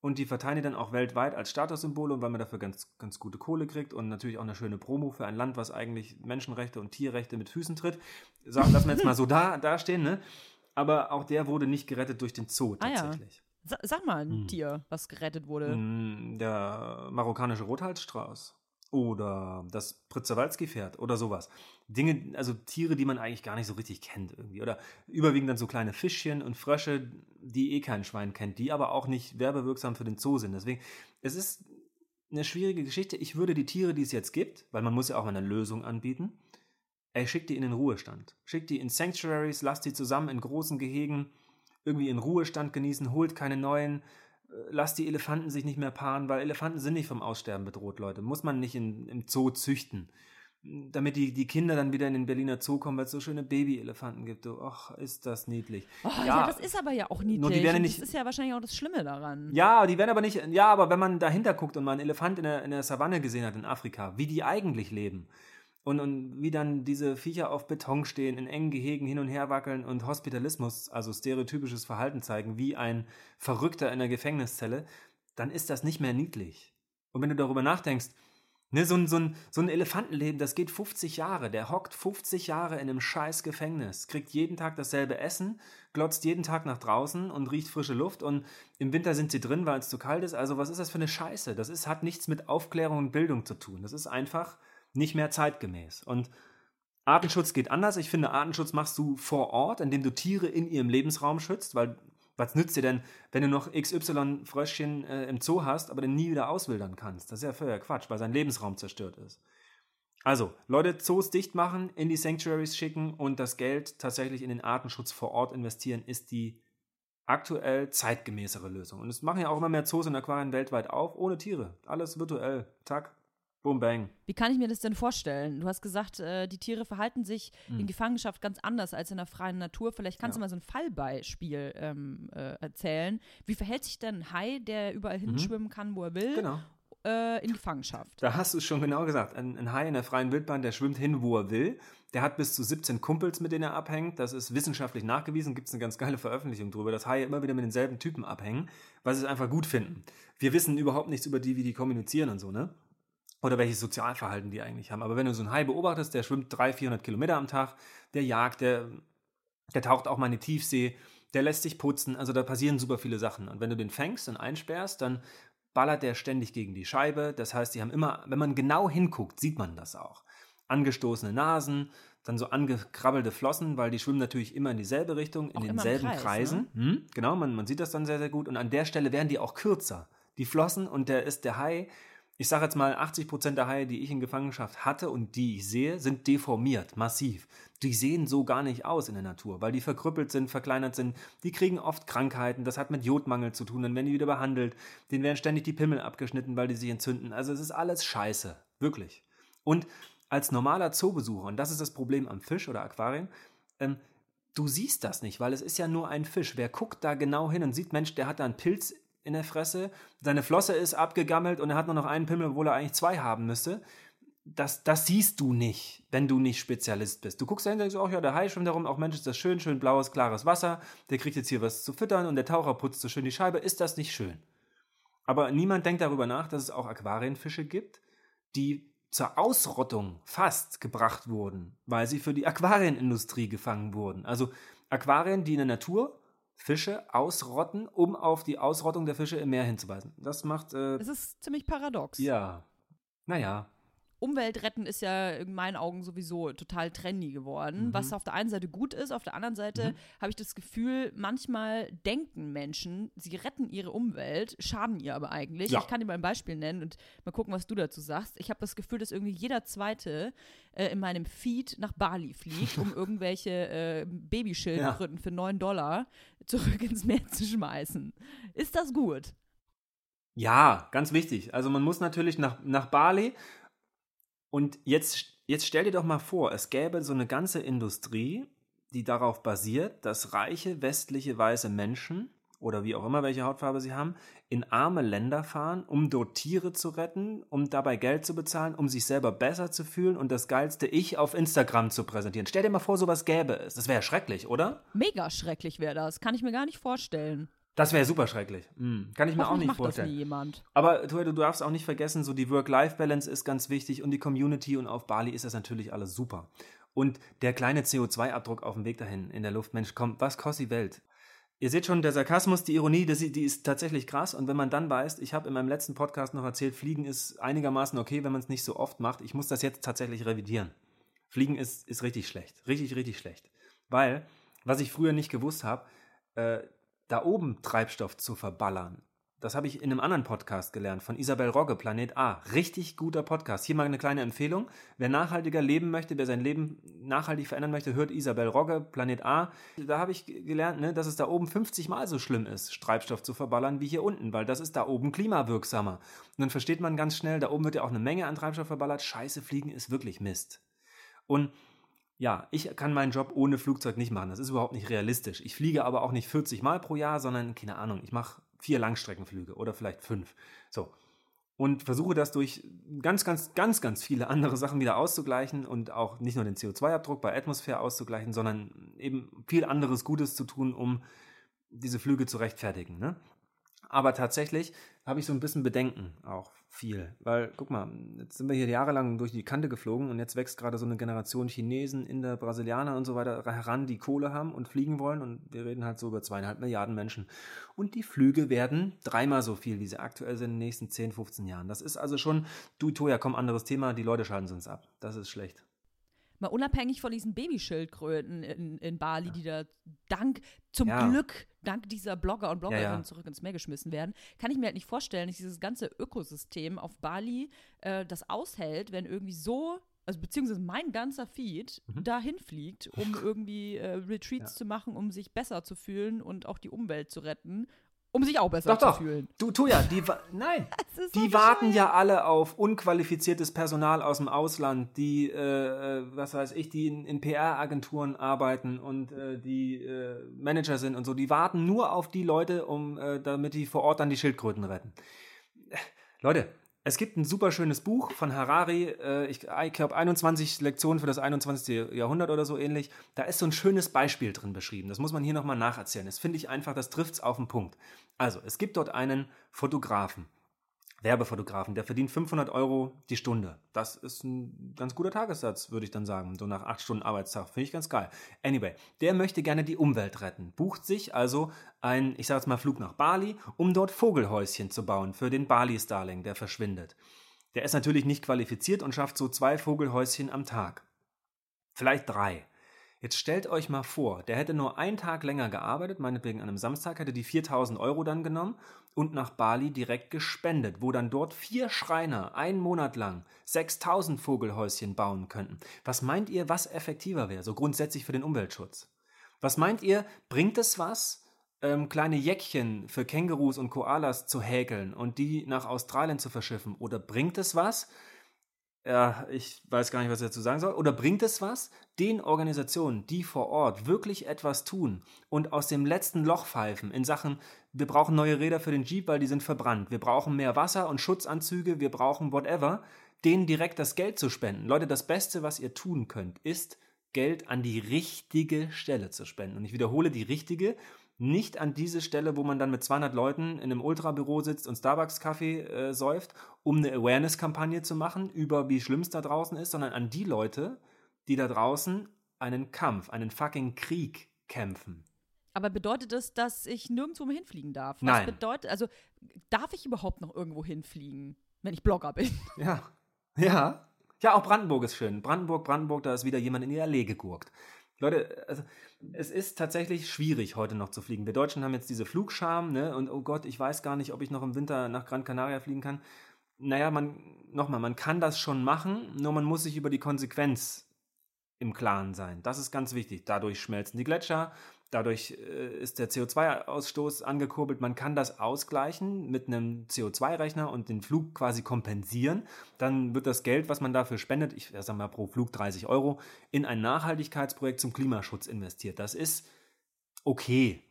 Und die verteilen die dann auch weltweit als Statussymbole und weil man dafür ganz, ganz gute Kohle kriegt und natürlich auch eine schöne Promo für ein Land, was eigentlich Menschenrechte und Tierrechte mit Füßen tritt. Sagen, lassen wir jetzt mal so da, dastehen, ne? Aber auch der wurde nicht gerettet durch den Zoo tatsächlich. Ah, ja. Sag mal ein hm. Tier, was gerettet wurde. Hm, der marokkanische Rothalsstrauß oder das Pritzewalski-Pferd oder sowas. Dinge, also Tiere, die man eigentlich gar nicht so richtig kennt irgendwie. Oder überwiegend dann so kleine Fischchen und Frösche, die eh kein Schwein kennt, die aber auch nicht werbewirksam für den Zoo sind. Deswegen, es ist eine schwierige Geschichte. Ich würde die Tiere, die es jetzt gibt, weil man muss ja auch eine Lösung anbieten, Ey, schick die in den Ruhestand. Schick die in Sanctuaries, lasst die zusammen in großen Gehegen irgendwie in Ruhestand genießen, holt keine neuen, äh, lasst die Elefanten sich nicht mehr paaren, weil Elefanten sind nicht vom Aussterben bedroht, Leute. Muss man nicht in, im Zoo züchten. Damit die, die Kinder dann wieder in den Berliner Zoo kommen, weil es so schöne Baby-Elefanten gibt. Ach, ist das niedlich. Oh, ja, ja, das ist aber ja auch niedlich. Nur die werden nicht, das ist ja wahrscheinlich auch das Schlimme daran. Ja, die werden aber nicht. Ja, aber wenn man dahinter guckt und mal einen Elefant in der, in der Savanne gesehen hat in Afrika, wie die eigentlich leben, und, und wie dann diese Viecher auf Beton stehen, in engen Gehegen hin und her wackeln und Hospitalismus, also stereotypisches Verhalten zeigen, wie ein Verrückter in der Gefängniszelle, dann ist das nicht mehr niedlich. Und wenn du darüber nachdenkst, ne, so, ein, so, ein, so ein Elefantenleben, das geht 50 Jahre, der hockt 50 Jahre in einem scheiß Gefängnis, kriegt jeden Tag dasselbe Essen, glotzt jeden Tag nach draußen und riecht frische Luft und im Winter sind sie drin, weil es zu kalt ist. Also was ist das für eine Scheiße? Das ist, hat nichts mit Aufklärung und Bildung zu tun. Das ist einfach nicht mehr zeitgemäß. Und Artenschutz geht anders. Ich finde, Artenschutz machst du vor Ort, indem du Tiere in ihrem Lebensraum schützt, weil was nützt dir denn, wenn du noch XY Fröschchen äh, im Zoo hast, aber den nie wieder auswildern kannst? Das ist ja völliger Quatsch, weil sein Lebensraum zerstört ist. Also, Leute, Zoos dicht machen, in die Sanctuaries schicken und das Geld tatsächlich in den Artenschutz vor Ort investieren, ist die aktuell zeitgemäßere Lösung. Und es machen ja auch immer mehr Zoos und Aquarien weltweit auf, ohne Tiere. Alles virtuell. Zack, Boom, bang. Wie kann ich mir das denn vorstellen? Du hast gesagt, äh, die Tiere verhalten sich mhm. in Gefangenschaft ganz anders als in der freien Natur. Vielleicht kannst ja. du mal so ein Fallbeispiel ähm, äh, erzählen. Wie verhält sich denn ein Hai, der überall mhm. hinschwimmen kann, wo er will? Genau. Äh, in Gefangenschaft. Da hast du es schon genau gesagt. Ein, ein, Hai in der freien Wildbahn, der schwimmt hin, wo er will. Der hat bis zu 17 Kumpels, mit denen er abhängt. Das ist wissenschaftlich nachgewiesen. Gibt es eine ganz geile Veröffentlichung darüber, dass Haie immer wieder mit denselben Typen abhängen, weil sie es einfach gut finden. Wir wissen überhaupt nichts über die, wie die kommunizieren und so, ne? Oder welches Sozialverhalten die eigentlich haben. Aber wenn du so einen Hai beobachtest, der schwimmt 300, 400 Kilometer am Tag, der jagt, der, der taucht auch mal in die Tiefsee, der lässt sich putzen, also da passieren super viele Sachen. Und wenn du den fängst und einsperrst, dann ballert der ständig gegen die Scheibe. Das heißt, die haben immer, wenn man genau hinguckt, sieht man das auch. Angestoßene Nasen, dann so angekrabbelte Flossen, weil die schwimmen natürlich immer in dieselbe Richtung, in auch denselben Kreis, Kreisen. Ne? Hm, genau, man, man sieht das dann sehr, sehr gut. Und an der Stelle werden die auch kürzer. Die Flossen und der ist der Hai, ich sage jetzt mal, 80% der Haie, die ich in Gefangenschaft hatte und die ich sehe, sind deformiert, massiv. Die sehen so gar nicht aus in der Natur, weil die verkrüppelt sind, verkleinert sind. Die kriegen oft Krankheiten, das hat mit Jodmangel zu tun, dann werden die wieder behandelt. Denen werden ständig die Pimmel abgeschnitten, weil die sich entzünden. Also es ist alles scheiße, wirklich. Und als normaler Zoobesucher, und das ist das Problem am Fisch oder Aquarien, ähm, du siehst das nicht, weil es ist ja nur ein Fisch. Wer guckt da genau hin und sieht, Mensch, der hat da einen Pilz in der Fresse, seine Flosse ist abgegammelt und er hat nur noch einen Pimmel, obwohl er eigentlich zwei haben müsste. Das, das siehst du nicht, wenn du nicht Spezialist bist. Du guckst dahinter und denkst, oh ja, der Hai schwimmt darum, auch Mensch, ist das schön, schön blaues, klares Wasser, der kriegt jetzt hier was zu füttern und der Taucher putzt so schön die Scheibe. Ist das nicht schön? Aber niemand denkt darüber nach, dass es auch Aquarienfische gibt, die zur Ausrottung fast gebracht wurden, weil sie für die Aquarienindustrie gefangen wurden. Also Aquarien, die in der Natur Fische ausrotten, um auf die Ausrottung der Fische im Meer hinzuweisen. Das macht. Äh, es ist ziemlich paradox. Ja. Naja. Umwelt retten ist ja in meinen Augen sowieso total trendy geworden, Mhm. was auf der einen Seite gut ist, auf der anderen Seite Mhm. habe ich das Gefühl, manchmal denken Menschen, sie retten ihre Umwelt, schaden ihr aber eigentlich. Ja. Ich kann dir mal ein Beispiel nennen und mal gucken, was du dazu sagst. Ich habe das Gefühl, dass irgendwie jeder Zweite äh, in meinem Feed nach Bali fliegt, um irgendwelche äh, Babyschildkröten für 9 Dollar zurück ins Meer zu schmeißen. Ist das gut? Ja, ganz wichtig. Also man muss natürlich nach, nach Bali und jetzt, jetzt stell dir doch mal vor, es gäbe so eine ganze Industrie, die darauf basiert, dass reiche westliche weiße Menschen oder wie auch immer, welche Hautfarbe sie haben, in arme Länder fahren, um dort Tiere zu retten, um dabei Geld zu bezahlen, um sich selber besser zu fühlen und das geilste Ich auf Instagram zu präsentieren. Stell dir mal vor, sowas gäbe es. Das wäre schrecklich, oder? Mega schrecklich wäre das. Kann ich mir gar nicht vorstellen. Das wäre super schrecklich. Hm, Kann ich mir auch nicht vorstellen. Aber Tuel, du darfst auch nicht vergessen, so die Work-Life-Balance ist ganz wichtig und die Community und auf Bali ist das natürlich alles super. Und der kleine CO2-Abdruck auf dem Weg dahin in der Luft, Mensch, komm, was kostet die Welt? Ihr seht schon, der Sarkasmus, die Ironie, das, die ist tatsächlich krass. Und wenn man dann weiß, ich habe in meinem letzten Podcast noch erzählt, Fliegen ist einigermaßen okay, wenn man es nicht so oft macht. Ich muss das jetzt tatsächlich revidieren. Fliegen ist, ist richtig schlecht. Richtig, richtig schlecht. Weil, was ich früher nicht gewusst habe, äh, da oben Treibstoff zu verballern, das habe ich in einem anderen Podcast gelernt, von Isabel Rogge, Planet A. Richtig guter Podcast. Hier mal eine kleine Empfehlung. Wer nachhaltiger leben möchte, wer sein Leben nachhaltig verändern möchte, hört Isabel Rogge, Planet A. Da habe ich gelernt, ne, dass es da oben 50 Mal so schlimm ist, Treibstoff zu verballern wie hier unten, weil das ist da oben klimawirksamer. Und dann versteht man ganz schnell, da oben wird ja auch eine Menge an Treibstoff verballert. Scheiße, fliegen ist wirklich Mist. Und ja, ich kann meinen Job ohne Flugzeug nicht machen. Das ist überhaupt nicht realistisch. Ich fliege aber auch nicht 40 Mal pro Jahr, sondern, keine Ahnung, ich mache vier Langstreckenflüge oder vielleicht fünf. So. Und versuche das durch ganz, ganz, ganz, ganz viele andere Sachen wieder auszugleichen und auch nicht nur den CO2-Abdruck bei Atmosphäre auszugleichen, sondern eben viel anderes Gutes zu tun, um diese Flüge zu rechtfertigen. Ne? Aber tatsächlich habe ich so ein bisschen Bedenken auch viel. Weil, guck mal, jetzt sind wir hier jahrelang durch die Kante geflogen und jetzt wächst gerade so eine Generation Chinesen, Inder, Brasilianer und so weiter heran, die Kohle haben und fliegen wollen. Und wir reden halt so über zweieinhalb Milliarden Menschen. Und die Flüge werden dreimal so viel, wie sie aktuell sind in den nächsten 10, 15 Jahren. Das ist also schon, du, Toja, komm, anderes Thema, die Leute schalten uns ab. Das ist schlecht. Mal unabhängig von diesen Babyschildkröten in, in Bali, die da dank, zum Ja. Glück, dank dieser Blogger und Bloggerinnen Ja, ja. zurück ins Meer geschmissen werden, kann ich mir halt nicht vorstellen, dass dieses ganze Ökosystem auf Bali äh, das aushält, wenn irgendwie so, also beziehungsweise mein ganzer Feed Mhm. dahin fliegt, um irgendwie äh, Retreats Ja. zu machen, um sich besser zu fühlen und auch die Umwelt zu retten, um sich auch besser Doch, doch. zu fühlen. Du, Toja, die, wa- nein, ist so Die warten ja alle auf unqualifiziertes Personal aus dem Ausland, die, äh, äh, was weiß ich, die in, in PR-Agenturen arbeiten und äh, die äh, Manager sind und so. Die warten nur auf die Leute, um, äh, damit die vor Ort dann die Schildkröten retten. Äh, Leute, es gibt ein super schönes Buch von Harari, äh, ich, ich glaube 21 Lektionen für das 21. Jahrhundert oder so ähnlich. Da ist so ein schönes Beispiel drin beschrieben. Das muss man hier nochmal nacherzählen. Das finde ich einfach, das trifft es auf den Punkt. Also, es gibt dort einen Fotografen. Werbefotografen, der verdient 500 Euro die Stunde. Das ist ein ganz guter Tagessatz, würde ich dann sagen. So nach acht Stunden Arbeitstag. Finde ich ganz geil. Anyway, der möchte gerne die Umwelt retten. Bucht sich also ein, ich sage jetzt mal, Flug nach Bali, um dort Vogelhäuschen zu bauen für den Bali-Starling, der verschwindet. Der ist natürlich nicht qualifiziert und schafft so zwei Vogelhäuschen am Tag. Vielleicht drei. Jetzt stellt euch mal vor, der hätte nur einen Tag länger gearbeitet, meinetwegen an einem Samstag, hätte die 4000 Euro dann genommen und nach Bali direkt gespendet, wo dann dort vier Schreiner einen Monat lang 6000 Vogelhäuschen bauen könnten. Was meint ihr, was effektiver wäre, so grundsätzlich für den Umweltschutz? Was meint ihr, bringt es was, ähm, kleine Jäckchen für Kängurus und Koalas zu häkeln und die nach Australien zu verschiffen? Oder bringt es was, ja, ich weiß gar nicht, was ich dazu sagen soll. Oder bringt es was, den Organisationen, die vor Ort wirklich etwas tun und aus dem letzten Loch pfeifen in Sachen, wir brauchen neue Räder für den Jeep, weil die sind verbrannt, wir brauchen mehr Wasser und Schutzanzüge, wir brauchen whatever, denen direkt das Geld zu spenden. Leute, das Beste, was ihr tun könnt, ist, Geld an die richtige Stelle zu spenden. Und ich wiederhole die richtige, nicht an diese Stelle, wo man dann mit 200 Leuten in einem Ultrabüro sitzt und Starbucks-Kaffee äh, säuft, um eine Awareness-Kampagne zu machen über wie schlimm es da draußen ist, sondern an die Leute, die da draußen einen Kampf, einen fucking Krieg kämpfen. Aber bedeutet das, dass ich nirgendwo mehr hinfliegen darf? Was Nein. bedeutet, also darf ich überhaupt noch irgendwo hinfliegen, wenn ich Blogger bin? Ja. Ja. Ja, auch Brandenburg ist schön. Brandenburg, Brandenburg, da ist wieder jemand in die Allee gegurkt. Leute, also, es ist tatsächlich schwierig, heute noch zu fliegen. Wir Deutschen haben jetzt diese Flugscham, ne? Und oh Gott, ich weiß gar nicht, ob ich noch im Winter nach Gran Canaria fliegen kann. Naja, man, nochmal, man kann das schon machen, nur man muss sich über die Konsequenz im Klaren sein. Das ist ganz wichtig. Dadurch schmelzen die Gletscher, Dadurch äh, ist der CO2-Ausstoß angekurbelt. Man kann das ausgleichen mit einem CO2-Rechner und den Flug quasi kompensieren. Dann wird das Geld, was man dafür spendet, ich sage mal pro Flug 30 Euro, in ein Nachhaltigkeitsprojekt zum Klimaschutz investiert. Das ist okay.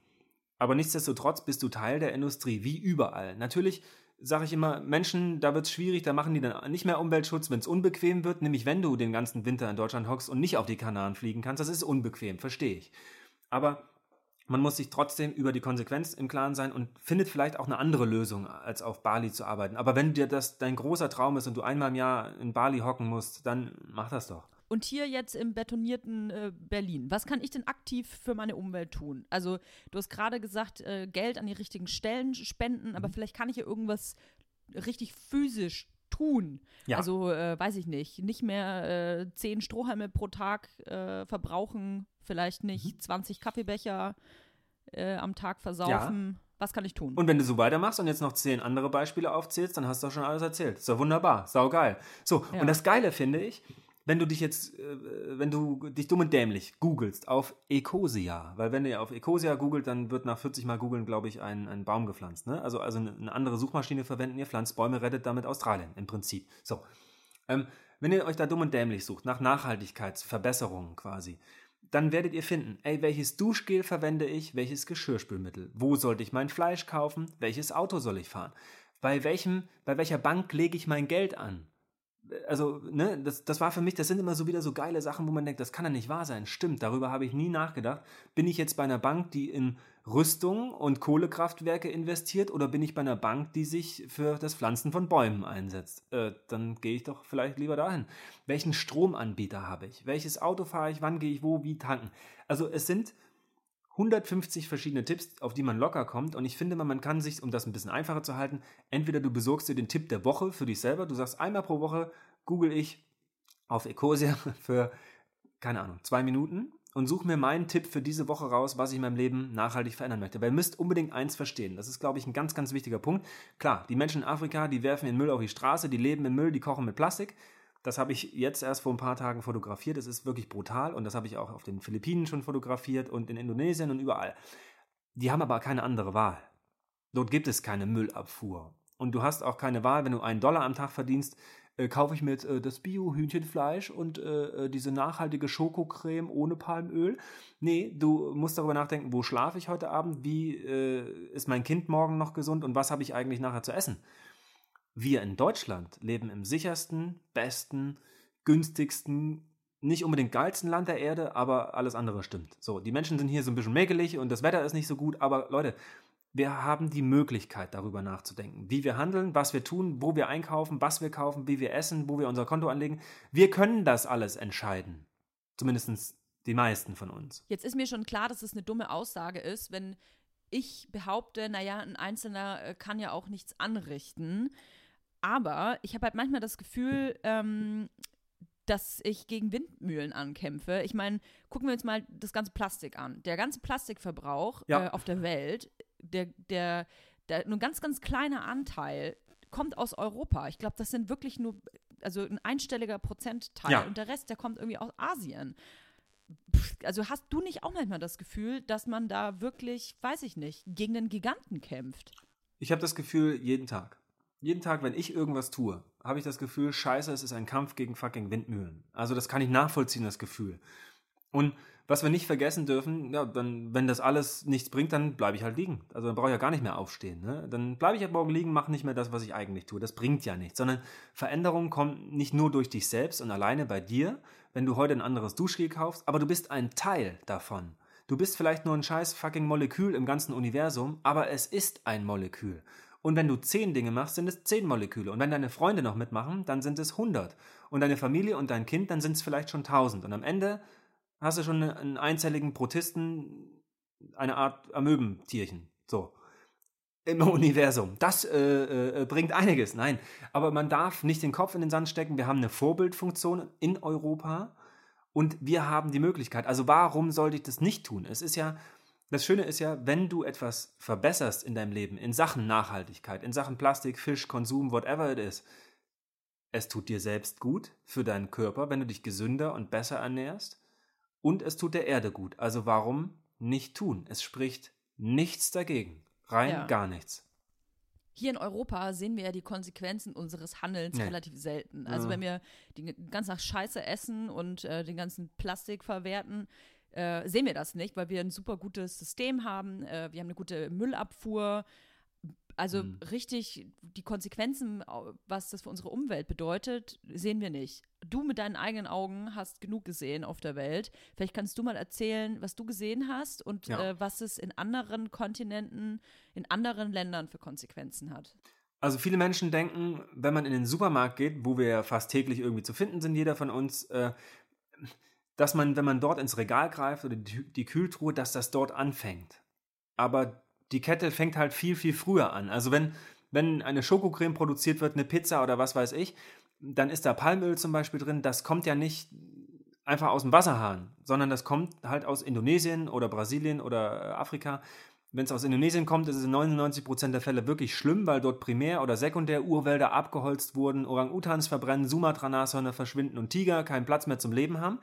Aber nichtsdestotrotz bist du Teil der Industrie, wie überall. Natürlich sage ich immer, Menschen, da wird es schwierig, da machen die dann nicht mehr Umweltschutz, wenn es unbequem wird, nämlich wenn du den ganzen Winter in Deutschland hockst und nicht auf die Kanaren fliegen kannst. Das ist unbequem, verstehe ich. Aber man muss sich trotzdem über die Konsequenz im Klaren sein und findet vielleicht auch eine andere Lösung, als auf Bali zu arbeiten. Aber wenn dir das dein großer Traum ist und du einmal im Jahr in Bali hocken musst, dann mach das doch. Und hier jetzt im betonierten äh, Berlin, was kann ich denn aktiv für meine Umwelt tun? Also, du hast gerade gesagt, äh, Geld an die richtigen Stellen spenden, aber mhm. vielleicht kann ich ja irgendwas richtig physisch tun. Ja. Also, äh, weiß ich nicht, nicht mehr äh, zehn Strohhalme pro Tag äh, verbrauchen, vielleicht nicht mhm. 20 Kaffeebecher äh, am Tag versaufen. Ja. Was kann ich tun? Und wenn du so weitermachst und jetzt noch zehn andere Beispiele aufzählst, dann hast du auch schon alles erzählt. Ist doch wunderbar, saugeil. So, ja. und das Geile finde ich, wenn du dich jetzt, äh, wenn du dich dumm und dämlich googelst auf Ecosia, weil wenn ihr auf Ecosia googelt, dann wird nach 40 Mal googeln, glaube ich, ein, ein Baum gepflanzt. Ne? Also, also eine andere Suchmaschine verwenden, ihr pflanzt Bäume, rettet damit Australien im Prinzip. So. Ähm, wenn ihr euch da dumm und dämlich sucht, nach Nachhaltigkeitsverbesserungen quasi, dann werdet ihr finden, ey, welches Duschgel verwende ich, welches Geschirrspülmittel, wo sollte ich mein Fleisch kaufen, welches Auto soll ich fahren, bei welchem, bei welcher Bank lege ich mein Geld an, also, ne, das, das war für mich, das sind immer so wieder so geile Sachen, wo man denkt, das kann ja nicht wahr sein. Stimmt, darüber habe ich nie nachgedacht. Bin ich jetzt bei einer Bank, die in Rüstung und Kohlekraftwerke investiert oder bin ich bei einer Bank, die sich für das Pflanzen von Bäumen einsetzt? Äh, dann gehe ich doch vielleicht lieber dahin. Welchen Stromanbieter habe ich? Welches Auto fahre ich? Wann gehe ich wo? Wie tanken? Also, es sind 150 verschiedene Tipps, auf die man locker kommt. Und ich finde man kann sich, um das ein bisschen einfacher zu halten, entweder du besorgst dir den Tipp der Woche für dich selber. Du sagst, einmal pro Woche google ich auf Ecosia für, keine Ahnung, zwei Minuten und suche mir meinen Tipp für diese Woche raus, was ich in meinem Leben nachhaltig verändern möchte. Weil ihr müsst unbedingt eins verstehen. Das ist, glaube ich, ein ganz, ganz wichtiger Punkt. Klar, die Menschen in Afrika, die werfen den Müll auf die Straße, die leben im Müll, die kochen mit Plastik. Das habe ich jetzt erst vor ein paar Tagen fotografiert. Das ist wirklich brutal und das habe ich auch auf den Philippinen schon fotografiert und in Indonesien und überall. Die haben aber keine andere Wahl. Dort gibt es keine Müllabfuhr. Und du hast auch keine Wahl, wenn du einen Dollar am Tag verdienst, äh, kaufe ich mir jetzt äh, das Bio-Hühnchenfleisch und äh, äh, diese nachhaltige Schokocreme ohne Palmöl. Nee, du musst darüber nachdenken, wo schlafe ich heute Abend, wie äh, ist mein Kind morgen noch gesund und was habe ich eigentlich nachher zu essen. Wir in Deutschland leben im sichersten, besten, günstigsten, nicht unbedingt geilsten Land der Erde, aber alles andere stimmt. So, die Menschen sind hier so ein bisschen mäkelig und das Wetter ist nicht so gut, aber Leute, wir haben die Möglichkeit, darüber nachzudenken, wie wir handeln, was wir tun, wo wir einkaufen, was wir kaufen, wie wir essen, wo wir unser Konto anlegen. Wir können das alles entscheiden. Zumindest die meisten von uns. Jetzt ist mir schon klar, dass es eine dumme Aussage ist, wenn ich behaupte, naja, ein Einzelner äh, kann ja auch nichts anrichten. Aber ich habe halt manchmal das Gefühl, ähm, dass ich gegen Windmühlen ankämpfe. Ich meine, gucken wir uns mal das ganze Plastik an. Der ganze Plastikverbrauch ja. äh, auf der Welt, der, der, der, nur ein ganz, ganz kleiner Anteil kommt aus Europa. Ich glaube, das sind wirklich nur, also ein einstelliger Prozentteil ja. und der Rest, der kommt irgendwie aus Asien. Also hast du nicht auch manchmal das Gefühl, dass man da wirklich, weiß ich nicht, gegen einen Giganten kämpft? Ich habe das Gefühl jeden Tag jeden Tag, wenn ich irgendwas tue, habe ich das Gefühl, scheiße, es ist ein Kampf gegen fucking Windmühlen. Also das kann ich nachvollziehen, das Gefühl. Und was wir nicht vergessen dürfen, ja, dann, wenn das alles nichts bringt, dann bleibe ich halt liegen. Also dann brauche ich ja gar nicht mehr aufstehen. Ne? Dann bleibe ich halt morgen liegen, mache nicht mehr das, was ich eigentlich tue. Das bringt ja nichts. Sondern Veränderung kommt nicht nur durch dich selbst und alleine bei dir, wenn du heute ein anderes Duschgel kaufst, aber du bist ein Teil davon. Du bist vielleicht nur ein scheiß fucking Molekül im ganzen Universum, aber es ist ein Molekül. Und wenn du zehn Dinge machst, sind es zehn Moleküle. Und wenn deine Freunde noch mitmachen, dann sind es 100. Und deine Familie und dein Kind, dann sind es vielleicht schon 1000. Und am Ende hast du schon einen einzelligen Protisten, eine Art Amöbentierchen. So. im Universum. Das äh, äh, bringt einiges. Nein, aber man darf nicht den Kopf in den Sand stecken. Wir haben eine Vorbildfunktion in Europa und wir haben die Möglichkeit. Also warum sollte ich das nicht tun? Es ist ja, das Schöne ist ja, wenn du etwas verbesserst in deinem Leben, in Sachen Nachhaltigkeit, in Sachen Plastik, Fisch, Konsum, whatever it is, es tut dir selbst gut für deinen Körper, wenn du dich gesünder und besser ernährst und es tut der Erde gut. Also warum nicht tun? Es spricht nichts dagegen. Rein Ja. gar nichts. Hier in Europa sehen wir ja die Konsequenzen unseres Handelns Nee. relativ selten. Also Ja. wenn wir den ganzen Tag Scheiße essen und äh, den ganzen Plastik verwerten, äh, sehen wir das nicht, weil wir ein super gutes System haben. Äh, wir haben eine gute Müllabfuhr. Also Mhm. richtig die Konsequenzen, was das für unsere Umwelt bedeutet, sehen wir nicht. Du mit deinen eigenen Augen hast genug gesehen auf der Welt. Vielleicht kannst du mal erzählen, was du gesehen hast und Ja. äh, was es in anderen Kontinenten, in anderen Ländern für Konsequenzen hat. Also viele Menschen denken, wenn man in den Supermarkt geht, wo wir ja fast täglich irgendwie zu finden sind, jeder von uns, äh, dass man, wenn man dort ins Regal greift oder die, Kühltruhe, dass das dort anfängt. Aber die Kette fängt halt viel, viel früher an. Also wenn, wenn eine Schokocreme produziert wird, eine Pizza oder was weiß ich, dann ist da Palmöl zum Beispiel drin. Das kommt ja nicht einfach aus dem Wasserhahn, sondern das kommt halt aus Indonesien oder Brasilien oder äh, Afrika. Wenn es aus Indonesien kommt, ist es in 99% der Fälle wirklich schlimm, weil dort Primär- oder Sekundärurwälder abgeholzt wurden, Orang-Utans verbrennen, Sumatra-Nashörner verschwinden und Tiger keinen Platz mehr zum Leben haben.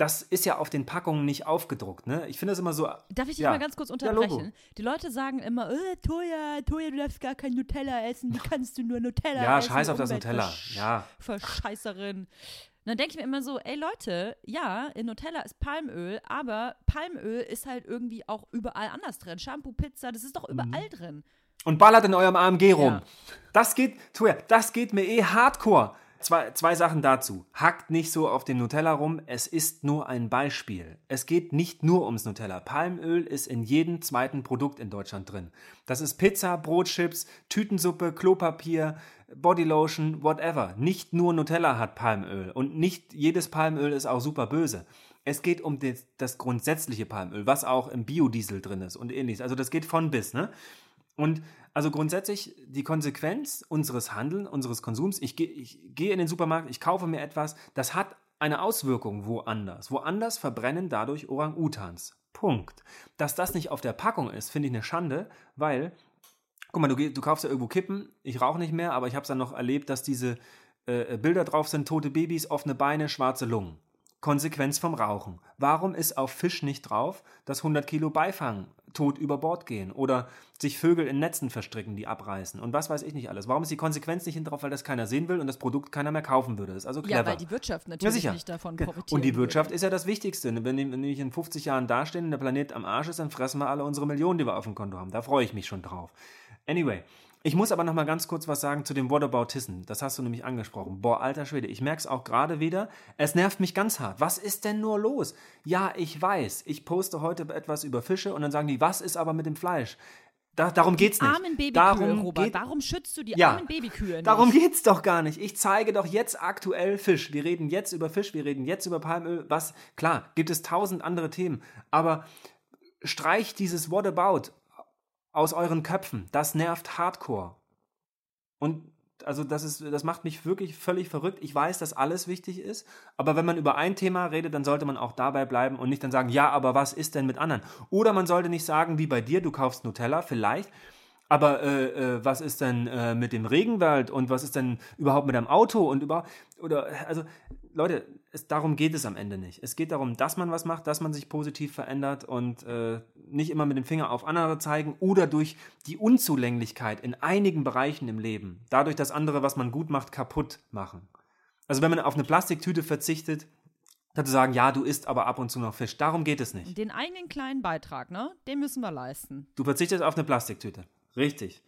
Das ist ja auf den Packungen nicht aufgedruckt. Ne? Ich finde das immer so. Darf ich dich Ja. mal ganz kurz Ja, unterbrechen? die Leute sagen immer, äh, Toya, Toya, du darfst gar kein Nutella essen. Wie kannst du nur Nutella Ja, essen? scheiß auf das Umwelt- Nutella. Versch- Ja. Verscheißerin. Und dann denke ich mir immer so, ey Leute, ja, in Nutella ist Palmöl, aber Palmöl ist halt irgendwie auch überall anders drin. Shampoo, Pizza, das ist doch überall drin. und ballert in eurem AMG rum. Ja. Das geht, Tuja, das geht mir eh hardcore. Zwei, zwei Sachen dazu. Hackt nicht so auf dem Nutella rum. Es ist nur ein Beispiel. Es geht nicht nur ums Nutella. Palmöl ist in jedem zweiten Produkt in Deutschland drin. Das ist Pizza, Brotchips, Tütensuppe, Klopapier, Bodylotion, whatever. Nicht nur Nutella hat Palmöl. Und nicht jedes Palmöl ist auch super böse. Es geht um das, das grundsätzliche Palmöl, was auch im Biodiesel drin ist und ähnliches. Also das geht von bis, ne? Und also grundsätzlich die Konsequenz unseres Handelns, unseres Konsums, ich, gehe ich gehe in den Supermarkt, ich kaufe mir etwas, das hat eine Auswirkung woanders. Woanders verbrennen dadurch Orang-Utans. Punkt. Dass das nicht auf der Packung ist, finde ich eine Schande, weil, guck mal, du, du kaufst ja irgendwo Kippen, ich rauche nicht mehr, aber ich habe es dann noch erlebt, dass diese äh, Bilder drauf sind, tote Babys, offene Beine, schwarze Lungen. Konsequenz vom Rauchen. Warum ist auf Fisch nicht drauf, dass 100 Kilo Beifang tot über Bord gehen oder sich Vögel in Netzen verstricken, die abreißen und was weiß ich nicht alles? Warum ist die Konsequenz nicht hinten drauf, weil das keiner sehen will und das Produkt keiner mehr kaufen würde? Das ist also clever. Ja, weil die Wirtschaft Ja, natürlich sicher. nicht davon Ge- profitiert. Und die Wirtschaft ist ja das Wichtigste. Wenn wenn ich in 50 Jahren dastehen und der Planet am Arsch ist, dann fressen wir alle unsere Millionen, die wir auf dem Konto haben. Da freue ich mich schon drauf. Anyway, ich muss aber noch mal ganz kurz was sagen zu dem Whataboutism. Das hast du nämlich angesprochen. Boah, alter Schwede, ich merke es auch gerade wieder. Es nervt mich ganz hart. Was ist denn nur los? Ja, ich weiß. Ich poste heute etwas über Fische und dann sagen die, was ist aber mit dem Fleisch? Da, darum geht's nicht. Armen Babykühe, darum Robert. geht- Warum schützt du die Ja. armen Babykühe nicht? Darum geht's doch gar nicht. Ich zeige doch jetzt aktuell Fisch. Wir reden jetzt über Fisch, wir reden jetzt über Palmöl. Was? Klar, gibt es tausend andere Themen. Aber streicht dieses What about aus euren Köpfen. Das nervt hardcore. Und also das ist, das macht mich wirklich völlig verrückt. Ich weiß, dass alles wichtig ist, aber wenn man über ein Thema redet, dann sollte man auch dabei bleiben und nicht dann sagen, ja, aber was ist denn mit anderen? Oder man sollte nicht sagen, wie bei dir, du kaufst Nutella, vielleicht, aber äh, äh, was ist denn äh, mit dem Regenwald und was ist denn überhaupt mit deinem Auto und über oder also Leute, es, darum geht es am Ende nicht. Es geht darum, dass man was macht, dass man sich positiv verändert und äh, nicht immer mit dem Finger auf andere zeigen oder durch die Unzulänglichkeit in einigen Bereichen im Leben, dadurch, dass andere, was man gut macht, kaputt machen. Also wenn man auf eine Plastiktüte verzichtet, dann zu sagen, ja, du isst aber ab und zu noch Fisch. Darum geht es nicht. Den eigenen kleinen Beitrag, ne? Den müssen wir leisten. Du verzichtest auf eine Plastiktüte. Richtig.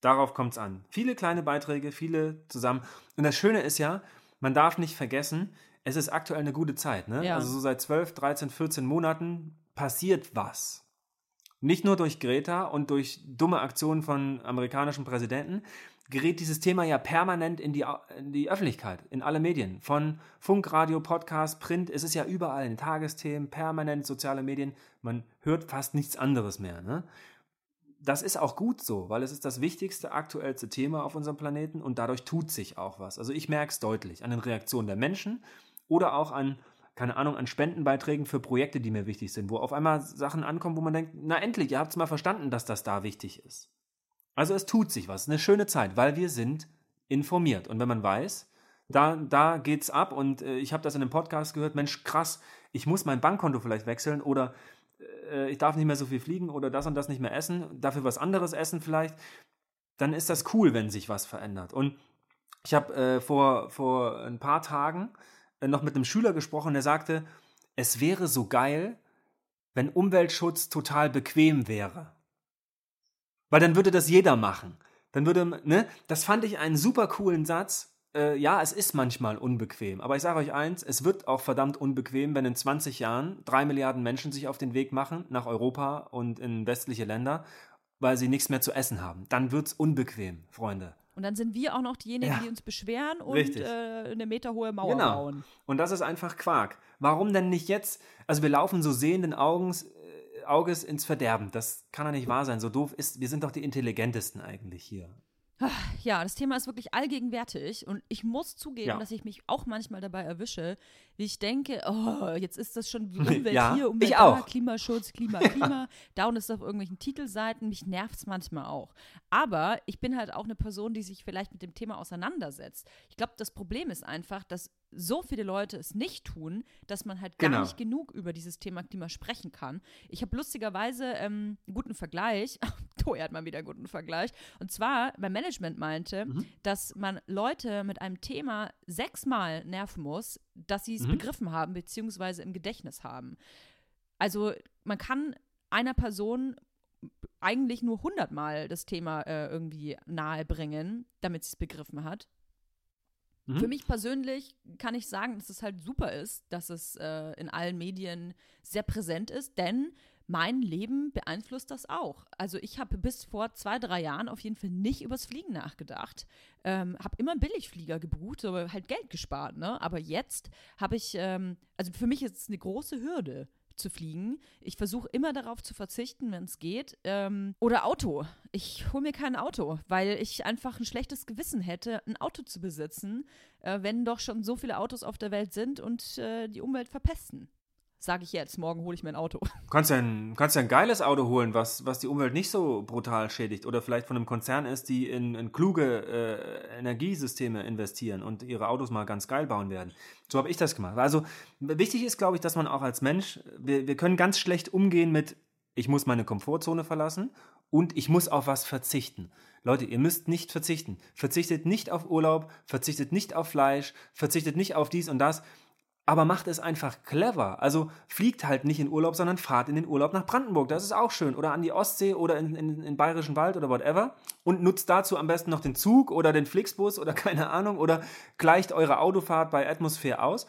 Darauf kommt es an. Viele kleine Beiträge, viele zusammen. Und das Schöne ist ja, man darf nicht vergessen, es ist aktuell eine gute Zeit. Ne? Ja. Also so seit 12, 13, 14 Monaten passiert was. Nicht nur durch Greta und durch dumme Aktionen von amerikanischen Präsidenten gerät dieses Thema ja permanent in die, in die Öffentlichkeit, in alle Medien. Von Funk, Radio, Podcast, Print, es ist ja überall in Tagesthemen, permanent soziale Medien. Man hört fast nichts anderes mehr. Ne? Das ist auch gut so, weil es ist das wichtigste, aktuellste Thema auf unserem Planeten und dadurch tut sich auch was. Also ich merke es deutlich an den Reaktionen der Menschen oder auch an, keine Ahnung, an Spendenbeiträgen für Projekte, die mir wichtig sind, wo auf einmal Sachen ankommen, wo man denkt, na endlich, ihr habt es mal verstanden, dass das da wichtig ist. Also es tut sich was, eine schöne Zeit, weil wir sind informiert. Und wenn man weiß, da, da geht's ab und äh, ich habe das in einem Podcast gehört, Mensch, krass, ich muss mein Bankkonto vielleicht wechseln oder ich darf nicht mehr so viel fliegen oder das und das nicht mehr essen, dafür was anderes essen vielleicht, dann ist das cool, wenn sich was verändert. Und ich habe äh, vor, vor ein paar Tagen äh, noch mit einem Schüler gesprochen, der sagte, es wäre so geil, wenn Umweltschutz total bequem wäre. Weil dann würde das jeder machen. Dann würde, ne, das fand ich einen super coolen Satz, äh, ja, es ist manchmal unbequem. Aber ich sage euch eins, es wird auch verdammt unbequem, wenn in 20 Jahren drei Milliarden Menschen sich auf den Weg machen nach Europa und in westliche Länder, weil sie nichts mehr zu essen haben. Dann wird es unbequem, Freunde. Und dann sind wir auch noch diejenigen, ja. die uns beschweren und äh, eine meterhohe Mauer genau. bauen. Und das ist einfach Quark. Warum denn nicht jetzt? Also wir laufen so sehenden Augens, äh, Auges ins Verderben. Das kann doch nicht wahr sein. So doof ist, wir sind doch die intelligentesten eigentlich hier. Ja, das Thema ist wirklich allgegenwärtig und ich muss zugeben, ja. dass ich mich auch manchmal dabei erwische, wie ich denke, oh, jetzt ist das schon Umwelt ja, hier, Umwelt da, Klimaschutz, Klima, Klima, da und ist auf irgendwelchen Titelseiten, mich nervt es manchmal auch. Aber ich bin halt auch eine Person, die sich vielleicht mit dem Thema auseinandersetzt. Ich glaube, das Problem ist einfach, dass so viele Leute es nicht tun, dass man halt gar genau. nicht genug über dieses Thema Klima sprechen kann. Ich habe lustigerweise ähm, einen guten Vergleich. Toi hat mal wieder einen guten Vergleich. Und zwar, mein Management meinte, mhm. dass man Leute mit einem Thema sechsmal nerven muss, dass sie es mhm. begriffen haben, beziehungsweise im Gedächtnis haben. Also man kann einer Person eigentlich nur hundertmal das Thema äh, irgendwie nahebringen, damit sie es begriffen hat. Mhm. Für mich persönlich kann ich sagen, dass es halt super ist, dass es äh, in allen Medien sehr präsent ist, denn mein Leben beeinflusst das auch. Also ich habe bis vor zwei, drei Jahren auf jeden Fall nicht übers Fliegen nachgedacht. Ähm, habe immer Billigflieger gebucht, aber halt Geld gespart, ne? Aber jetzt habe ich, ähm, also für mich ist es eine große Hürde, zu fliegen. Ich versuche immer darauf zu verzichten, wenn es geht. Ähm, oder Auto. Ich hole mir kein Auto, weil ich einfach ein schlechtes Gewissen hätte, ein Auto zu besitzen, äh, wenn doch schon so viele Autos auf der Welt sind und äh, die Umwelt verpesten sage ich jetzt, morgen hole ich mir ein Auto. Kannst ja ein, kannst ja ein geiles Auto holen, was, was die Umwelt nicht so brutal schädigt. Oder vielleicht von einem Konzern ist, die in, in kluge äh, Energiesysteme investieren und ihre Autos mal ganz geil bauen werden. So habe ich das gemacht. Also wichtig ist, glaube ich, dass man auch als Mensch, wir, wir können ganz schlecht umgehen mit, ich muss meine Komfortzone verlassen und ich muss auf was verzichten. Leute, ihr müsst nicht verzichten. Verzichtet nicht auf Urlaub, verzichtet nicht auf Fleisch, verzichtet nicht auf dies und das aber macht es einfach clever. Also fliegt halt nicht in Urlaub, sondern fahrt in den Urlaub nach Brandenburg. Das ist auch schön. Oder an die Ostsee oder in, in, in Bayerischen Wald oder whatever. Und nutzt dazu am besten noch den Zug oder den Flixbus oder keine Ahnung. Oder gleicht eure Autofahrt bei Atmosphäre aus.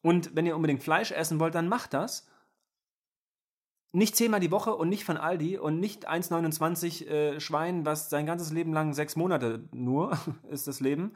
Und wenn ihr unbedingt Fleisch essen wollt, dann macht das. Nicht zehnmal die Woche und nicht von Aldi und nicht 1,29 äh, Schwein, was sein ganzes Leben lang, sechs Monate nur, ist das Leben,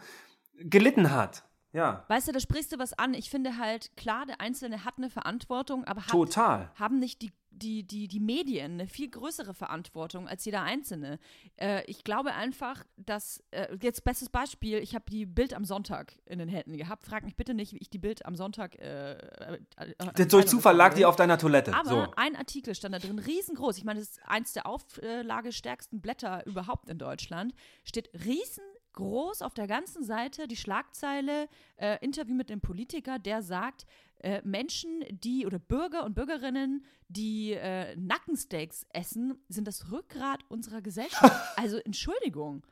gelitten hat. Ja. Weißt du, da sprichst du was an. Ich finde halt, klar, der Einzelne hat eine Verantwortung, aber hat, Total. haben nicht die, die, die, die Medien eine viel größere Verantwortung als jeder Einzelne. Äh, ich glaube einfach, dass, äh, jetzt bestes Beispiel, ich habe die Bild am Sonntag in den Händen gehabt. Frag mich bitte nicht, wie ich die Bild am Sonntag. Äh, äh, äh Durch Zufall lag die auf deiner Toilette. Aber so. ein Artikel stand da drin, riesengroß. Ich meine, das ist eins der auflagestärksten Blätter überhaupt in Deutschland. Steht riesen groß auf der ganzen Seite die Schlagzeile äh, Interview mit einem Politiker, der sagt, äh, Menschen, die oder Bürger und Bürgerinnen, die äh, Nackensteaks essen, sind das Rückgrat unserer Gesellschaft. Also Entschuldigung.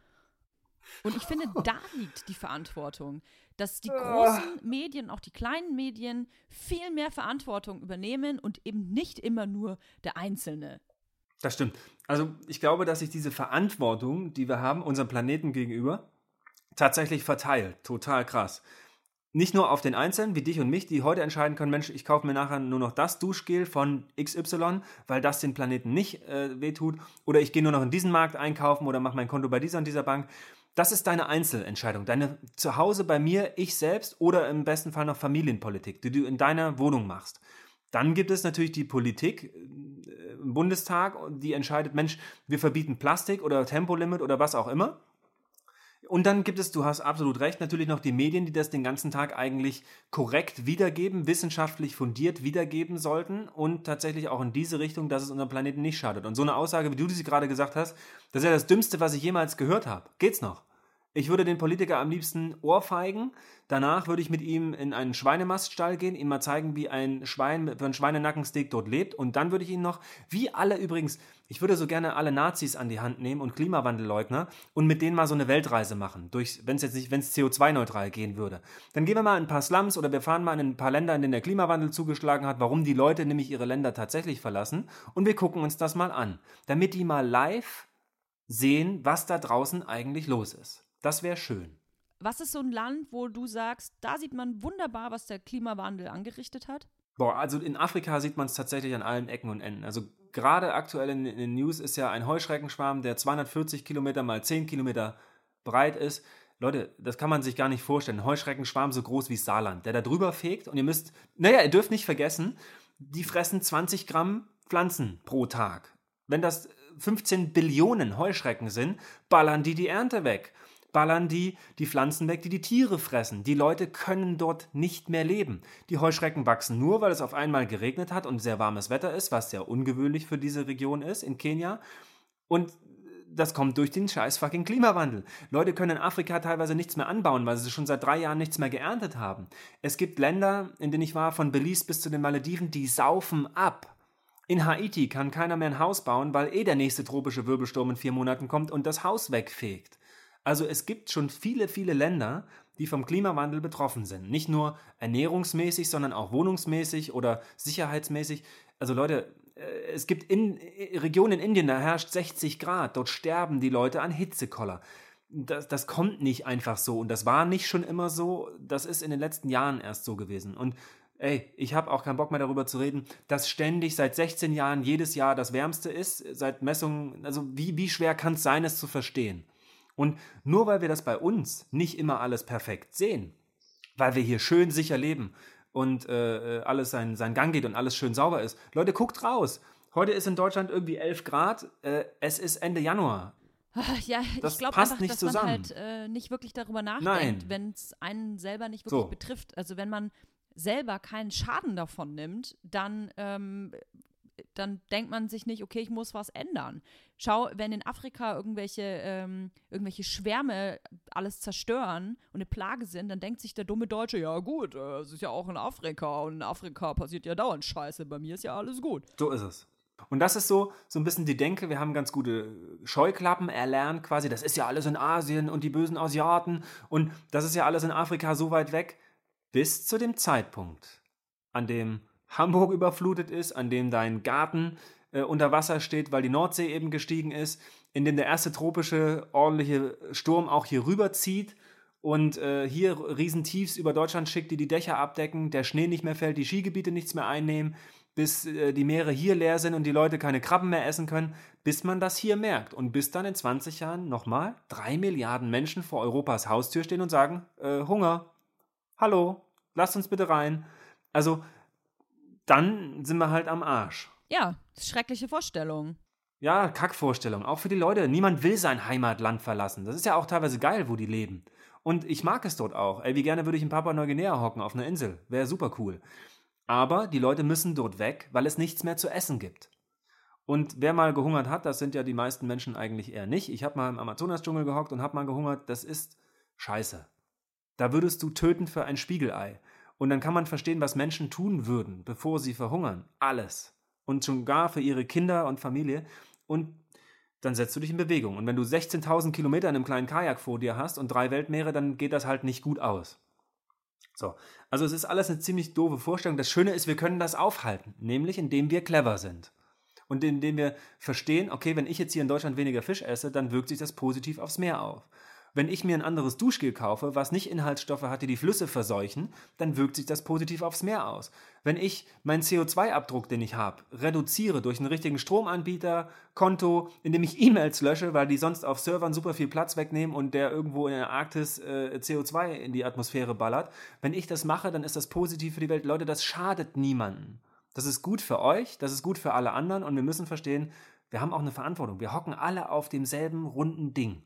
Und ich finde, da liegt die Verantwortung, dass die großen Medien, auch die kleinen Medien, viel mehr Verantwortung übernehmen und eben nicht immer nur der Einzelne. Das stimmt. Also ich glaube, dass sich diese Verantwortung, die wir haben, unserem Planeten gegenüber, tatsächlich verteilt. Total krass. Nicht nur auf den Einzelnen, wie dich und mich, die heute entscheiden können, Mensch, ich kaufe mir nachher nur noch das Duschgel von XY, weil das den Planeten nicht äh, wehtut. Oder ich gehe nur noch in diesen Markt einkaufen oder mache mein Konto bei dieser und dieser Bank. Das ist deine Einzelentscheidung. Deine Zuhause bei mir, ich selbst oder im besten Fall noch Familienpolitik, die du in deiner Wohnung machst. Dann gibt es natürlich die Politik, äh, im Bundestag, die entscheidet, Mensch, wir verbieten Plastik oder Tempolimit oder was auch immer. Und dann gibt es, du hast absolut recht, natürlich noch die Medien, die das den ganzen Tag eigentlich korrekt wiedergeben, wissenschaftlich fundiert wiedergeben sollten und tatsächlich auch in diese Richtung, dass es unserem Planeten nicht schadet. Und so eine Aussage, wie du sie gerade gesagt hast, das ist ja das Dümmste, was ich jemals gehört habe. Geht's noch? Ich würde den Politiker am liebsten ohrfeigen. Danach würde ich mit ihm in einen Schweinemaststall gehen, ihm mal zeigen, wie ein Schwein, ein Schweinenackensteak dort lebt. Und dann würde ich ihn noch, wie alle übrigens, ich würde so gerne alle Nazis an die Hand nehmen und Klimawandelleugner und mit denen mal so eine Weltreise machen. wenn es jetzt nicht, wenn es CO2-neutral gehen würde. Dann gehen wir mal in ein paar Slums oder wir fahren mal in ein paar Länder, in denen der Klimawandel zugeschlagen hat, warum die Leute nämlich ihre Länder tatsächlich verlassen. Und wir gucken uns das mal an. Damit die mal live sehen, was da draußen eigentlich los ist. Das wäre schön. Was ist so ein Land, wo du sagst, da sieht man wunderbar, was der Klimawandel angerichtet hat? Boah, also in Afrika sieht man es tatsächlich an allen Ecken und Enden. Also gerade aktuell in, in den News ist ja ein Heuschreckenschwarm, der 240 Kilometer mal 10 Kilometer breit ist. Leute, das kann man sich gar nicht vorstellen. Ein Heuschreckenschwarm so groß wie Saarland, der da drüber fegt und ihr müsst, naja, ihr dürft nicht vergessen, die fressen 20 Gramm Pflanzen pro Tag. Wenn das 15 Billionen Heuschrecken sind, ballern die die Ernte weg ballern die die Pflanzen weg, die die Tiere fressen. Die Leute können dort nicht mehr leben. Die Heuschrecken wachsen nur, weil es auf einmal geregnet hat und sehr warmes Wetter ist, was sehr ungewöhnlich für diese Region ist in Kenia. Und das kommt durch den scheiß fucking Klimawandel. Leute können in Afrika teilweise nichts mehr anbauen, weil sie schon seit drei Jahren nichts mehr geerntet haben. Es gibt Länder, in denen ich war, von Belize bis zu den Malediven, die saufen ab. In Haiti kann keiner mehr ein Haus bauen, weil eh der nächste tropische Wirbelsturm in vier Monaten kommt und das Haus wegfegt. Also es gibt schon viele, viele Länder, die vom Klimawandel betroffen sind. Nicht nur ernährungsmäßig, sondern auch wohnungsmäßig oder sicherheitsmäßig. Also Leute, äh, es gibt in, äh, Regionen in Indien, da herrscht 60 Grad, dort sterben die Leute an Hitzekoller. Das, das kommt nicht einfach so und das war nicht schon immer so, das ist in den letzten Jahren erst so gewesen. Und ey, ich habe auch keinen Bock mehr darüber zu reden, dass ständig seit 16 Jahren jedes Jahr das Wärmste ist, seit Messungen, also wie, wie schwer kann es sein, es zu verstehen? Und nur weil wir das bei uns nicht immer alles perfekt sehen, weil wir hier schön sicher leben und äh, äh, alles seinen, seinen Gang geht und alles schön sauber ist, Leute, guckt raus. Heute ist in Deutschland irgendwie 11 Grad, äh, es ist Ende Januar. Ja, das ich glaube einfach, nicht dass zusammen. man halt äh, nicht wirklich darüber nachdenkt, wenn es einen selber nicht wirklich so. betrifft. Also wenn man selber keinen Schaden davon nimmt, dann ähm, dann denkt man sich nicht, okay, ich muss was ändern. Schau, wenn in Afrika irgendwelche, ähm, irgendwelche Schwärme alles zerstören und eine Plage sind, dann denkt sich der dumme Deutsche, ja gut, äh, es ist ja auch in Afrika und in Afrika passiert ja dauernd Scheiße, bei mir ist ja alles gut. So ist es. Und das ist so, so ein bisschen die Denke, wir haben ganz gute Scheuklappen erlernt, quasi, das ist ja alles in Asien und die bösen Asiaten und das ist ja alles in Afrika so weit weg, bis zu dem Zeitpunkt, an dem Hamburg überflutet ist, an dem dein Garten äh, unter Wasser steht, weil die Nordsee eben gestiegen ist, in dem der erste tropische ordentliche Sturm auch hier rüberzieht und äh, hier Riesentiefs über Deutschland schickt, die die Dächer abdecken, der Schnee nicht mehr fällt, die Skigebiete nichts mehr einnehmen, bis äh, die Meere hier leer sind und die Leute keine Krabben mehr essen können, bis man das hier merkt und bis dann in 20 Jahren nochmal drei Milliarden Menschen vor Europas Haustür stehen und sagen, äh, Hunger, hallo, lasst uns bitte rein. Also dann sind wir halt am Arsch. Ja, schreckliche Vorstellung. Ja, Kackvorstellung. Auch für die Leute. Niemand will sein Heimatland verlassen. Das ist ja auch teilweise geil, wo die leben. Und ich mag es dort auch. Ey, wie gerne würde ich in Papua-Neuguinea hocken auf einer Insel. Wäre super cool. Aber die Leute müssen dort weg, weil es nichts mehr zu essen gibt. Und wer mal gehungert hat, das sind ja die meisten Menschen eigentlich eher nicht. Ich habe mal im Amazonas-Dschungel gehockt und habe mal gehungert. Das ist scheiße. Da würdest du töten für ein Spiegelei. Und dann kann man verstehen, was Menschen tun würden, bevor sie verhungern. Alles. Und schon gar für ihre Kinder und Familie. Und dann setzt du dich in Bewegung. Und wenn du 16.000 Kilometer in einem kleinen Kajak vor dir hast und drei Weltmeere, dann geht das halt nicht gut aus. So, also es ist alles eine ziemlich doofe Vorstellung. Das Schöne ist, wir können das aufhalten, nämlich indem wir clever sind. Und indem wir verstehen, okay, wenn ich jetzt hier in Deutschland weniger Fisch esse, dann wirkt sich das positiv aufs Meer auf. Wenn ich mir ein anderes Duschgel kaufe, was nicht Inhaltsstoffe hat, die die Flüsse verseuchen, dann wirkt sich das positiv aufs Meer aus. Wenn ich meinen CO2-Abdruck, den ich habe, reduziere durch einen richtigen Stromanbieter, Konto, indem ich E-Mails lösche, weil die sonst auf Servern super viel Platz wegnehmen und der irgendwo in der Arktis äh, CO2 in die Atmosphäre ballert, wenn ich das mache, dann ist das positiv für die Welt. Leute, das schadet niemanden. Das ist gut für euch, das ist gut für alle anderen und wir müssen verstehen, wir haben auch eine Verantwortung. Wir hocken alle auf demselben runden Ding.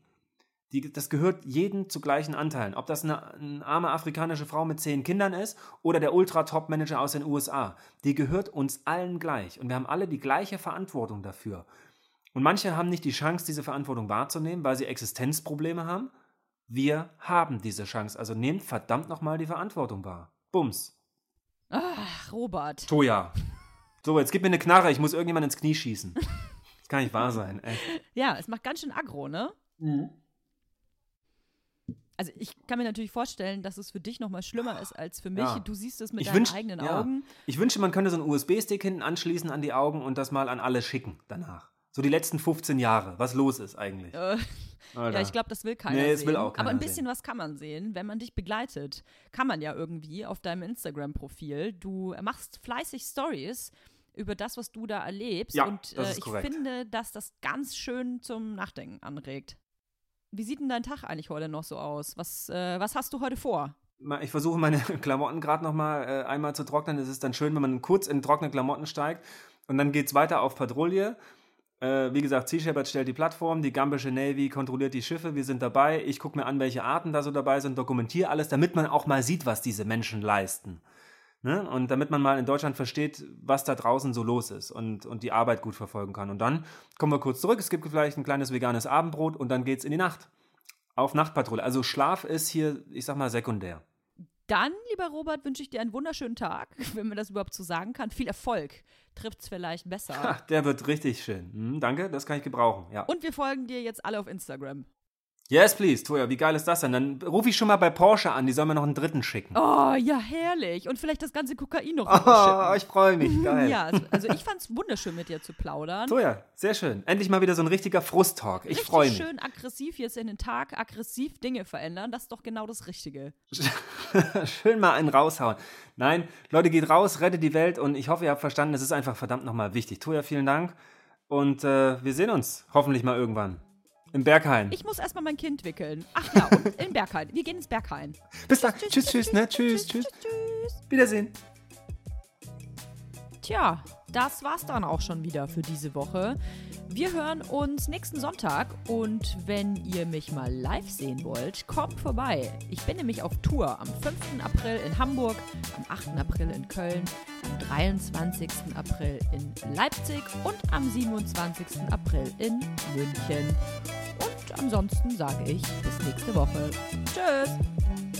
Die, das gehört jedem zu gleichen Anteilen. Ob das eine, eine arme afrikanische Frau mit zehn Kindern ist oder der Ultra-Top-Manager aus den USA. Die gehört uns allen gleich. Und wir haben alle die gleiche Verantwortung dafür. Und manche haben nicht die Chance, diese Verantwortung wahrzunehmen, weil sie Existenzprobleme haben. Wir haben diese Chance. Also nehmt verdammt nochmal die Verantwortung wahr. Bums. Ach, Robert. Toja. So, jetzt gib mir eine Knarre. Ich muss irgendjemand ins Knie schießen. Das kann nicht wahr sein. Echt. Ja, es macht ganz schön aggro, ne? Mhm. Also ich kann mir natürlich vorstellen, dass es für dich noch mal schlimmer ist als für mich. Ja. Du siehst es mit Ich deinen wünsch- eigenen ja. Augen. Ich wünschte, man könnte so einen USB-Stick hinten anschließen an die Augen und das mal an alle schicken danach. So die letzten 15 Jahre, was los ist eigentlich. Äh, ja, ich glaube, das will keiner Nee, das sehen. will auch keiner Aber ein bisschen sehen. was kann man sehen, wenn man dich begleitet. Kann man ja irgendwie auf deinem Instagram-Profil. Du machst fleißig Stories über das, was du da erlebst. Ja, und das äh, ist ich korrekt. finde, dass das ganz schön zum Nachdenken anregt. Wie sieht denn dein Tag eigentlich heute noch so aus? Was, äh, was hast du heute vor? Ich versuche meine Klamotten gerade noch mal äh, einmal zu trocknen. Es ist dann schön, wenn man kurz in trockene Klamotten steigt. Und dann geht es weiter auf Patrouille. Äh, wie gesagt, Sea Shepherd stellt die Plattform, die gambische Navy kontrolliert die Schiffe, wir sind dabei. Ich gucke mir an, welche Arten da so dabei sind, dokumentiere alles, damit man auch mal sieht, was diese Menschen leisten. Ne? Und damit man mal in Deutschland versteht, was da draußen so los ist und, und die Arbeit gut verfolgen kann. Und dann kommen wir kurz zurück. Es gibt vielleicht ein kleines veganes Abendbrot und dann geht's in die Nacht. Auf Nachtpatrouille. Also Schlaf ist hier, ich sag mal, sekundär. Dann, lieber Robert, wünsche ich dir einen wunderschönen Tag, wenn man das überhaupt so sagen kann. Viel Erfolg. Trifft's vielleicht besser. Ha, der wird richtig schön. Hm, danke, das kann ich gebrauchen. Ja. Und wir folgen dir jetzt alle auf Instagram. Yes, please, Toja, wie geil ist das denn? Dann rufe ich schon mal bei Porsche an, die sollen mir noch einen dritten schicken. Oh, ja, herrlich. Und vielleicht das ganze Kokain noch Oh, ich freue mich, geil. Ja, also, also ich fand's wunderschön, mit dir zu plaudern. Toja, sehr schön. Endlich mal wieder so ein richtiger Frust-Talk. Ich freue mich. schön aggressiv jetzt in den Tag, aggressiv Dinge verändern. Das ist doch genau das Richtige. Schön mal einen raushauen. Nein, Leute, geht raus, rettet die Welt und ich hoffe, ihr habt verstanden, es ist einfach verdammt nochmal wichtig. Toja, vielen Dank und äh, wir sehen uns hoffentlich mal irgendwann. Im Berghain. Ich muss erstmal mein Kind wickeln. Ach ja, und in Berghain. Wir gehen ins Berghain. Bis dann. Tschüss, tschüss, ne? Tschüss, tschüss. tschüss. Wiedersehen. Tja, das war's dann auch schon wieder für diese Woche. Wir hören uns nächsten Sonntag und wenn ihr mich mal live sehen wollt, kommt vorbei. Ich bin nämlich auf Tour am 5. April in Hamburg, am 8. April in Köln, am 23. April in Leipzig und am 27. April in München. Und ansonsten sage ich bis nächste Woche. Tschüss!